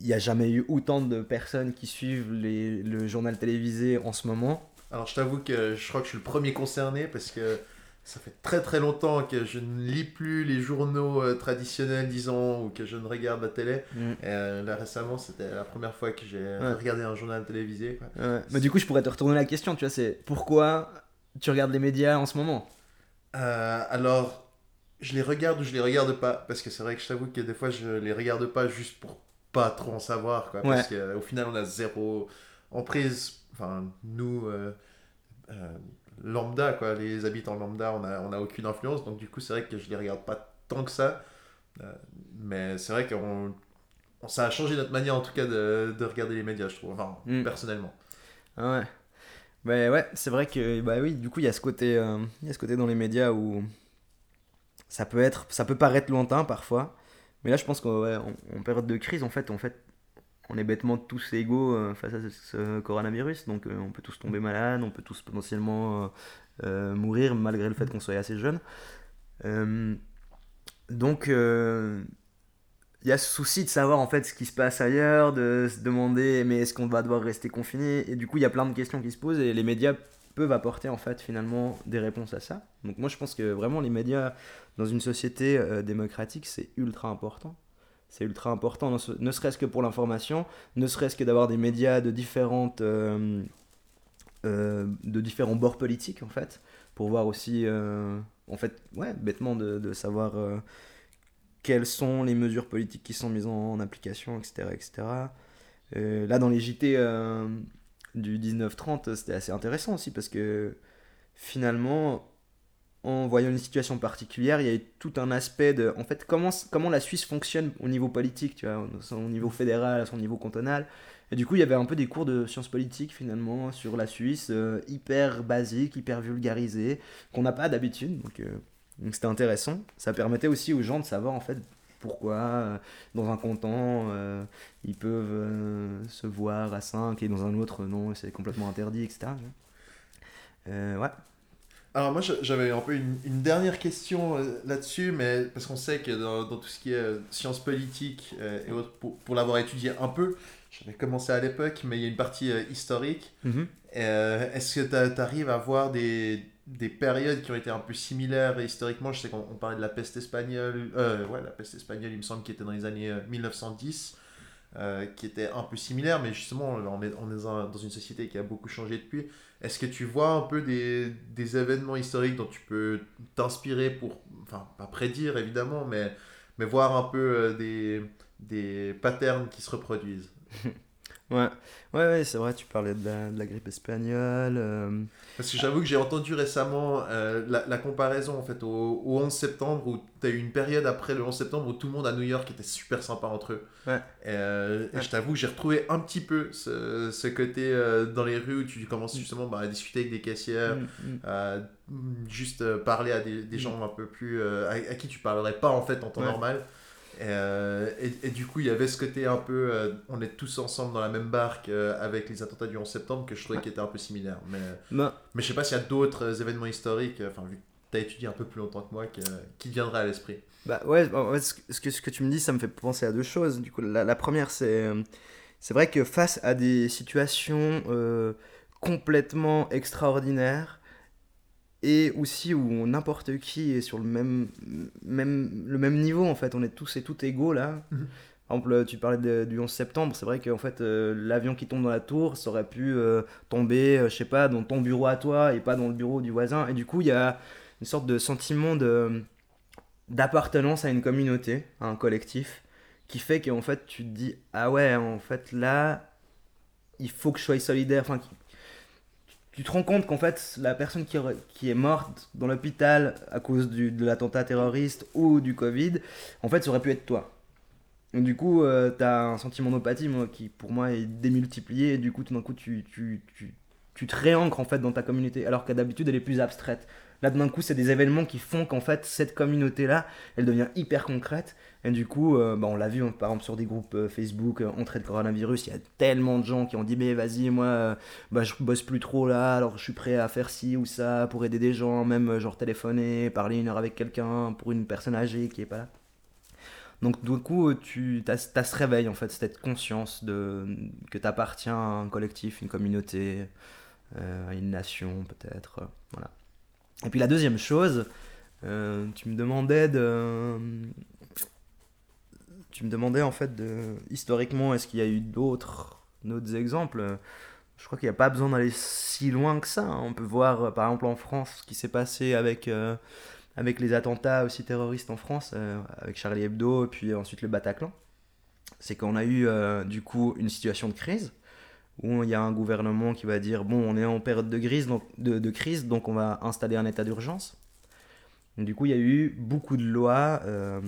il n'y a jamais eu autant de personnes qui suivent les, le journal télévisé en ce moment. Alors je t'avoue que je crois que je suis le premier concerné parce que ça fait très très longtemps que je ne lis plus les journaux euh, traditionnels, disons, ou que je ne regarde la télé. Et, euh, là récemment, c'était la première fois que j'ai Ouais. regardé un journal télévisé. quoi. Ouais. Mais du coup je pourrais te retourner la question, tu vois, c'est pourquoi tu regardes les médias en ce moment? Euh, alors, je les regarde ou je les regarde pas? Parce que c'est vrai que je t'avoue que des fois je les regarde pas juste pour pas trop en savoir. Quoi, Parce qu'au final, on a zéro emprise. Enfin, nous. Lambda, quoi, les habitants lambda, on n'a on a aucune influence, donc du coup, c'est vrai que je les regarde pas tant que ça. Euh, mais c'est vrai qu'on on- ça a changé notre manière, en tout cas, de, de regarder les médias, je trouve, enfin, Mm. personnellement. Ah ouais. Bah ouais, c'est vrai que bah oui, du coup, il y a ce côté euh, il y a ce côté dans les médias où ça peut être ça peut paraître lointain parfois, mais là je pense qu'en ouais, en, en période de crise en fait, en fait on est bêtement tous égaux euh, face à ce, coronavirus, donc euh, on peut tous tomber malade, on peut tous potentiellement euh, mourir malgré le fait qu'on soit assez jeune. Donc il y a ce souci de savoir en fait ce qui se passe ailleurs, de se demander mais est-ce qu'on va devoir rester confiné Et du coup, il y a plein de questions qui se posent et les médias peuvent apporter en fait finalement des réponses à ça. Donc moi, je pense que vraiment les médias dans une société démocratique, c'est ultra important. C'est ultra important, ne se- ne serait-ce que pour l'information, ne serait-ce que d'avoir des médias de différentes euh, euh, de différents bords politiques en fait, pour voir aussi euh, en fait ouais bêtement de, savoir quelles sont les mesures politiques qui sont mises en, application, etc. etc. Là, dans les JT du 1930, c'était assez intéressant aussi parce que finalement, en voyant une situation particulière, il y a eu tout un aspect de, en fait, comment, comment la Suisse fonctionne au niveau politique, tu vois, au au niveau fédéral, à son niveau cantonal. Et du coup, il y avait un peu des cours de sciences politiques finalement sur la Suisse, euh, hyper basiques, hyper vulgarisés, qu'on n'a pas d'habitude. Donc, euh, donc c'était intéressant. Ça permettait aussi aux gens de savoir en fait pourquoi euh, dans un canton ils peuvent se voir à 5 et dans un autre non, c'est complètement interdit, etc. Ouais. Alors moi j'avais un peu une, une dernière question euh, là-dessus, mais parce qu'on sait que dans, dans tout ce qui est euh, sciences politiques euh, et autres, pour, pour l'avoir étudié un peu, j'avais commencé à l'époque, mais il y a une partie historique. Euh, Est-ce que tu arrives à voir des, des périodes qui ont été un peu similaires historiquement? Je sais qu'on on parlait de la peste espagnole, ouais la peste espagnole il me semble qui était dans les années euh, 1910. Euh, qui était un peu similaire, mais justement, on est, on dans une société qui a beaucoup changé depuis. Est-ce que tu vois un peu des, des événements historiques dont tu peux t'inspirer pour, enfin, pas prédire évidemment, mais, mais voir un peu euh, des, des patterns qui se reproduisent? Ouais, ouais, ouais c'est vrai, tu parlais de la, de la grippe espagnole. euh, Parce que j'avoue que j'ai entendu récemment euh, la, la comparaison en fait au, au 11 septembre où tu as eu une période après le 11 septembre où tout le monde à New York était super sympa entre eux. Ouais. Et, euh, et je t'avoue que j'ai retrouvé un petit peu ce, ce côté dans les rues où tu commences justement bah, à discuter avec des caissières, mm, mm. à mm, juste parler à des, des gens un peu plus à, à qui tu parlerais pas en fait en temps normal. Et, euh, et, et du coup, il y avait ce côté un peu, euh, on est tous ensemble dans la même barque euh, avec les attentats du 11 septembre que je trouvais qui était un peu similaire. Mais, Non, mais je sais pas s'il y a d'autres événements historiques, enfin vu que tu as étudié un peu plus longtemps que moi, que- qui viendraient à l'esprit. Bah ouais, ce que- ce que, tu me dis, ça me fait penser à deux choses. Du coup, la, la première, c'est c'est vrai que face à des situations complètement extraordinaires, et aussi où n'importe qui est sur le même, même, le même niveau en fait, on est tous et toutes égaux là. Mhm. Par exemple, tu parlais de- du 11 septembre, c'est vrai qu'en fait, euh, l'avion qui tombe dans la tour, ça aurait pu euh, tomber, euh, je sais pas, dans ton bureau à toi et pas dans le bureau du voisin. Et du coup, il y a une sorte de sentiment de d'appartenance à une communauté, à un collectif, qui fait qu'en fait, tu te dis, ah ouais, en fait, là, il faut que je sois solidaire. Enfin, tu te rends compte qu'en fait, la personne qui, est morte dans l'hôpital à cause de l'attentat terroriste ou du Covid, en fait, ça aurait pu être toi. Du coup, tu as un sentiment d'empathie moi, qui, pour moi, est démultiplié. Et du coup, tout d'un coup, tu, tu, tu, tu te réancres en fait dans ta communauté, alors qu'à d'habitude, elle est plus abstraite. Là, d'un coup, c'est des événements qui font qu'en fait, cette communauté-là, elle devient hyper concrète. Et du coup, euh, bah, on l'a vu, hein, par exemple, sur des groupes euh, Facebook, euh, entrée de coronavirus, il y a tellement de gens qui ont dit, mais vas-y, moi, euh, bah, je bosse plus trop là, alors je suis prêt à faire ci ou ça pour aider des gens, même euh, genre téléphoner, parler une heure avec quelqu'un pour une personne âgée qui est pas là. Donc, du coup, tu as, ce réveil, en fait, cette conscience de, que tu appartiens à un collectif, une communauté, à une nation, peut-être. voilà. Et puis, la deuxième chose, euh, tu me demandais de. Tu me demandais, en fait, de, historiquement, est-ce qu'il y a eu d'autres exemples? Je crois qu'il n'y a pas besoin d'aller si loin que ça. hein. On peut voir, euh, par exemple, en France, ce qui s'est passé avec. euh, avec les attentats aussi terroristes en France, avec Charlie Hebdo et puis ensuite le Bataclan, c'est qu'on a eu du coup une situation de crise où il y a un gouvernement qui va dire bon on est en période de, crise donc, de, crise donc on va installer un état d'urgence. Du coup il y a eu beaucoup de lois euh,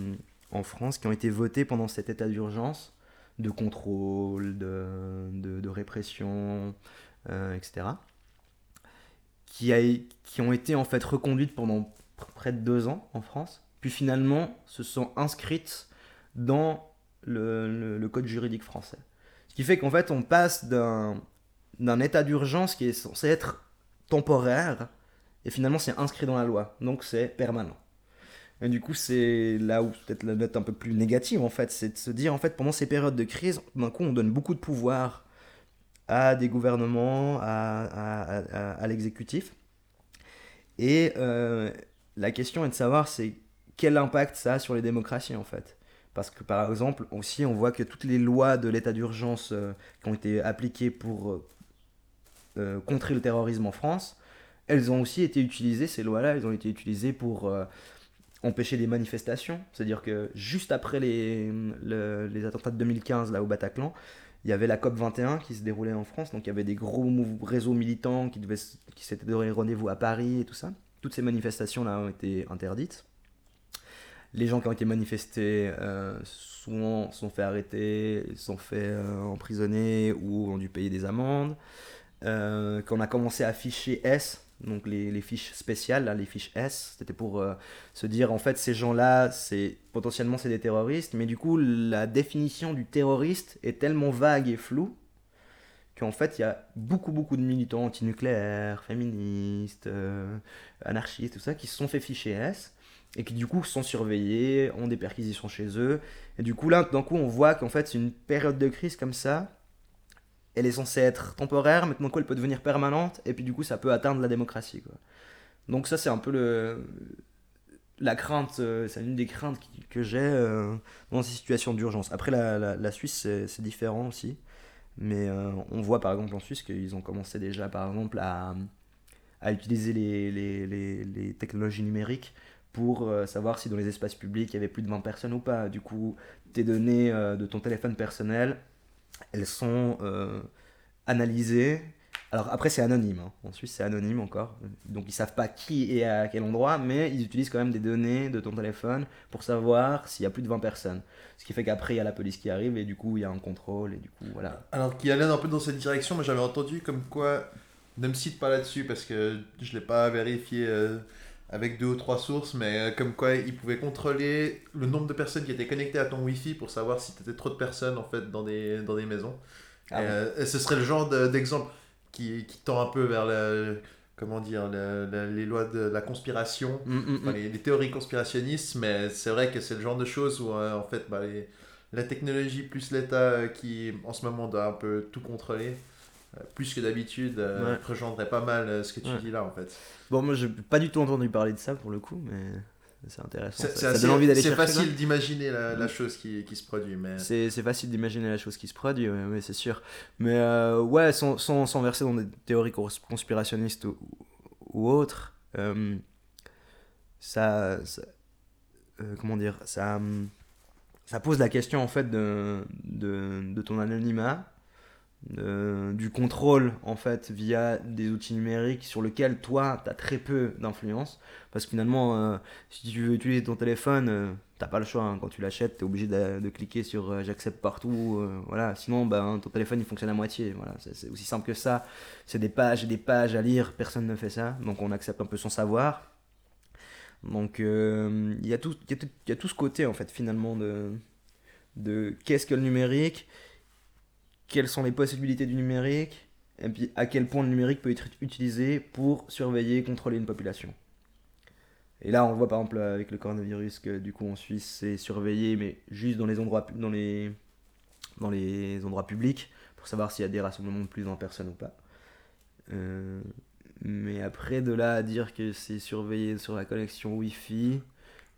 en France qui ont été votées pendant cet état d'urgence de contrôle, de, de, répression, euh, etc. Qui, qui ont été en fait reconduites pendant près de deux ans en France, puis finalement se sont inscrites dans le code juridique français. Qui fait qu'en fait on passe d'un d'un état d'urgence qui est censé être temporaire, et finalement c'est inscrit dans la loi, donc c'est permanent. Et du coup c'est là où peut-être la note un peu plus négative en fait, c'est de se dire en fait pendant ces périodes de crise, d'un coup on donne beaucoup de pouvoir à des gouvernements, à- à l'exécutif, et euh, la question est de savoir c'est quel impact ça a sur les démocraties en fait. Parce que par exemple aussi on voit que toutes les lois de l'état d'urgence euh, qui ont été appliquées pour euh, euh, contrer le terrorisme en France, elles ont aussi été utilisées, ces lois-là, elles ont été utilisées pour empêcher des manifestations. C'est-à-dire que juste après les, le- les attentats de 2015 là au Bataclan, il y avait la COP 21 qui se déroulait en France, donc il y avait des gros réseaux militants qui, devaient, qui s'étaient donné rendez-vous à Paris et tout ça. Toutes ces manifestations-là ont été interdites. Les gens qui ont été manifestés euh, souvent sont fait arrêter, sont fait euh, emprisonner ou ont dû payer des amendes. Euh, quand on a commencé à afficher S, donc les, fiches spéciales, les fiches S, c'était pour euh, se dire en fait ces gens-là, c'est potentiellement c'est des terroristes, mais du coup la définition du terroriste est tellement vague et floue qu'en fait il y a beaucoup beaucoup de militants antinucléaires, féministes, anarchistes, tout ça, qui se sont fait ficher S et qui du coup sont surveillés, ont des perquisitions chez eux. Et du coup là, d'un coup on voit qu'en fait une période de crise comme ça, elle est censée être temporaire, maintenant quoi elle peut devenir permanente, et puis du coup ça peut atteindre la démocratie. Donc ça c'est un peu le, la crainte, euh, c'est une des craintes que j'ai euh, dans ces situations d'urgence. Après la, la, Suisse c'est différent aussi, mais euh, on voit par exemple en Suisse qu'ils ont commencé déjà par exemple à, à utiliser les, les, les technologies numériques pour euh, savoir si dans les espaces publics il y avait plus de 20 personnes ou pas. Du coup, tes données euh, de ton téléphone personnel, elles sont euh, analysées. Alors après c'est anonyme, hein. en Suisse c'est anonyme encore, donc ils savent pas qui est à quel endroit, mais ils utilisent quand même des données de ton téléphone pour savoir s'il y a plus de 20 personnes. Ce qui fait qu'après il y a la police qui arrive et du coup il y a un contrôle et du coup voilà. Alors qui allait un peu dans cette direction, mais j'avais entendu comme quoi, ne me cite pas là-dessus parce que je l'ai pas vérifié avec deux ou trois sources, mais euh, comme quoi ils pouvaient contrôler le nombre de personnes qui étaient connectées à ton Wi-Fi pour savoir si tu étais trop de personnes en fait dans des, dans des maisons. Ah Et, euh, et ce serait le genre de- d'exemple qui, qui tend un peu vers la, comment dire, la- les lois de la conspiration. Mm, mm, Enfin, mm. les, les théories conspirationnistes, mais c'est vrai que c'est le genre de choses où euh, en fait bah, les- la technologie plus l'État euh, qui en ce moment doit un peu tout contrôler. Euh, plus que d'habitude, euh, Ouais. pas mal euh, ce que tu Ouais. dis là en fait. Bon, moi, j'ai pas du tout entendu parler de ça pour le coup, mais c'est intéressant. C'est Ça, c'est ça assez- donne envie d'aller c'est chercher. facile d'imaginer la, la chose qui, qui se produit, mais C'est facile d'imaginer la chose qui se produit, ouais, c'est sûr. Mais euh, ouais, sans, sans, sans verser dans des théories cons- conspirationnistes ou, ou autres, ça, ça- comment dire, ça, ça pose la question en fait de, de, de ton anonymat, de- du contrôle en fait via des outils numériques sur lesquels toi tu as très peu d'influence. Parce que finalement, euh, si tu veux utiliser ton téléphone, euh, t'as pas le choix. hein. Quand tu l'achètes, tu es obligé de, cliquer sur euh, j'accepte partout. euh, voilà. Sinon, ben, ton téléphone il fonctionne à moitié. Voilà. C'est aussi simple que ça. C'est des pages et des pages à lire. Personne ne fait ça. Donc on accepte un peu son savoir. Donc euh, il y, y, y a tout ce côté en fait finalement de, de qu'est-ce que le numérique, quelles sont les possibilités du numérique, et puis à quel point le numérique peut être utilisé pour surveiller, contrôler une population. Et là, on voit par exemple avec le coronavirus que du coup en Suisse, c'est surveillé, mais juste dans les endroits, dans les, dans les endroits publics, pour savoir s'il y a des rassemblements de plus d'un personne ou pas. Euh, mais après, de là à dire que c'est surveillé sur la connexion Wi-Fi.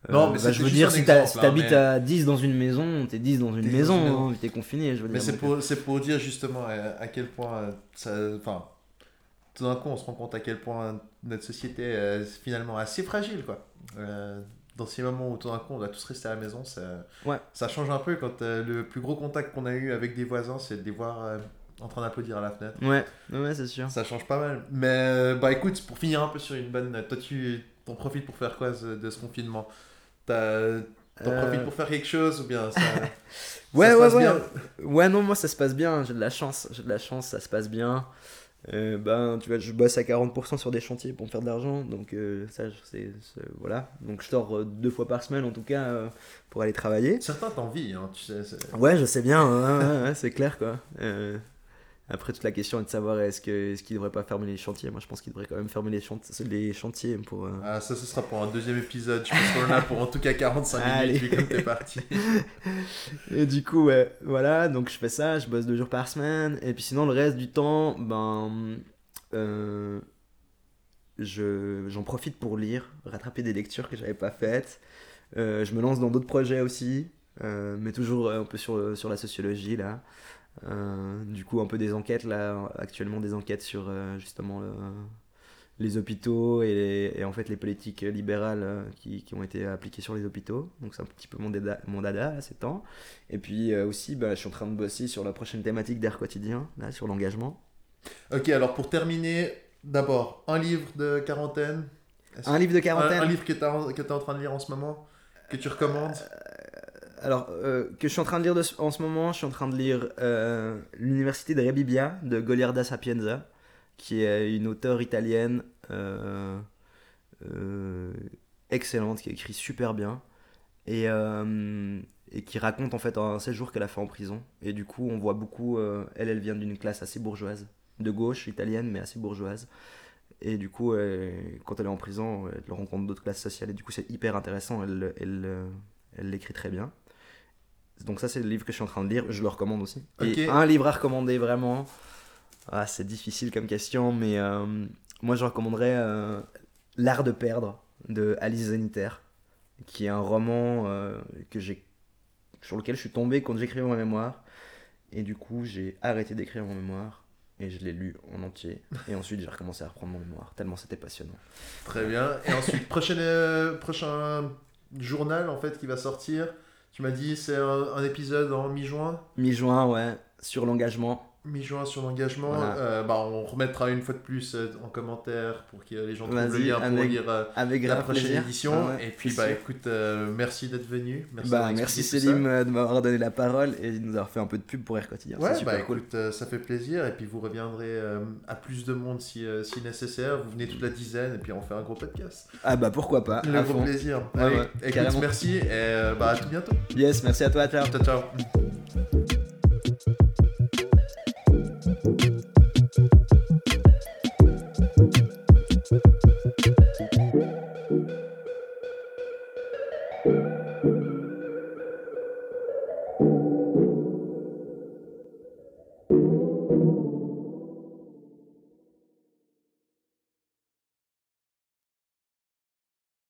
Euh, Non, mais bah, je veux dire, si hein, t'habites mais- à 10 dans une maison, t'es 10 dans une dans maison, hein, t'es confiné, je veux Mais c'est pour, c'est pour dire justement à, quel point euh, ça. Enfin, tout d'un coup, on se rend compte à quel point notre société est finalement assez fragile, quoi. Euh, dans ces moments où tout d'un coup, on doit tous rester à la maison, ça, Ouais. ça change un peu quand euh, le plus gros contact qu'on a eu avec des voisins, c'est de les voir euh, en train d'applaudir à la fenêtre. Ouais, ouais, c'est sûr. Ça change pas mal. Mais euh, bah écoute, pour finir un peu sur une bonne note, toi tu t'en profites pour faire quoi de ce confinement? T'en Euh, profites pour faire quelque chose ou bien ça, Ouais, ça se ouais, passe ouais. bien? Ouais, non, moi ça se passe bien, j'ai de la chance, j'ai de la chance, ça se passe bien. Euh, ben, tu vois, je bosse à 40% sur des chantiers pour me faire de l'argent, donc euh, ça, je- c'est, voilà. Donc je sors euh, deux fois par semaine en tout cas euh, pour aller travailler. Certains t'envient, hein, tu sais. Ouais, je sais bien, ouais, ouais, c'est clair quoi. Après, toute la question est de savoir est-ce, que, est-ce qu'ils devraient pas fermer les chantiers? Moi je pense qu'ils devraient quand même fermer les, chant- les chantiers pour. euh, Ah, ça, ce sera pour un deuxième épisode. Je pense qu'on en a pour en tout cas 45 Allez. minutes, vu comme t'es parti. Et du coup, ouais, voilà, donc je fais ça, je bosse deux jours par semaine, et puis sinon le reste du temps, ben, euh, je, j'en profite pour lire, rattraper des lectures que j'avais pas faites. Euh, je me lance dans d'autres projets aussi, euh, mais toujours un peu sur, sur la sociologie là. Euh, du coup, un peu des enquêtes là, actuellement des enquêtes sur euh, justement le- les hôpitaux et, les- et en fait les politiques libérales euh, qui, qui ont été appliquées sur les hôpitaux. Donc c'est un petit peu mon dada, mon dada à ces temps. Et puis euh, aussi, bah, je suis en train de bosser sur la prochaine thématique d'air quotidien, là, sur l'engagement. Ok, alors pour terminer, d'abord, un livre de quarantaine. Un livre de quarantaine. un livre que que t'es en train de lire en ce moment, que tu recommandes? Alors, euh, que je suis en train de lire en ce moment, je suis en train de lire euh, L'Université de Rebibbia de Goliarda Sapienza, qui est une auteure italienne euh, excellente, qui écrit super bien, et, qui raconte en fait un séjour qu'elle a fait en prison. Et du coup, on voit beaucoup, elle, elle vient d'une classe assez bourgeoise, de gauche, italienne, mais assez bourgeoise. Et du coup, quand elle est en prison, elle rencontre d'autres classes sociales, et du coup, c'est hyper intéressant, elle, euh, elle l'écrit très bien. Donc ça c'est le livre que je suis en train de lire, je le recommande aussi. Et un livre à recommander vraiment, ah, c'est difficile comme question, mais euh, moi je recommanderais euh, L'art de perdre de Alice Zeniter, qui est un roman euh, que j'ai sur lequel je suis tombé quand j'écrivais mon mémoire. Et du coup j'ai arrêté d'écrire mon mémoire et je l'ai lu en entier. Et ensuite j'ai recommencé à reprendre mon mémoire, tellement c'était passionnant. Très bien. Et ensuite, prochain, prochain journal en fait qui va sortir. Tu m'as dit c'est un, épisode en mi-juin? Mi-juin, ouais, sur l'engagement. Mi-juin sur l'engagement. Voilà. Euh, bah, on remettra une fois de plus euh, en commentaire pour que les gens trouvent le lien pour avec- lire euh, Avec la prochaine plaisir. édition. Ah ouais, et puis, bah écoute, merci d'être venu. Merci, Bah, merci Célim de m'avoir donné la parole et de nous avoir fait un peu de pub pour Air Quotidien. Ouais, super bah cool. écoute, ça fait plaisir. Et puis vous reviendrez à plus de monde si, si nécessaire. Vous venez toute la dizaine et puis on fait un gros podcast. Ah bah pourquoi pas. Le gros fond. plaisir. Ouais, Allez, ouais, écoute, merci et bah à tout bientôt. Yes, merci à toi, ciao. Ciao, ciao.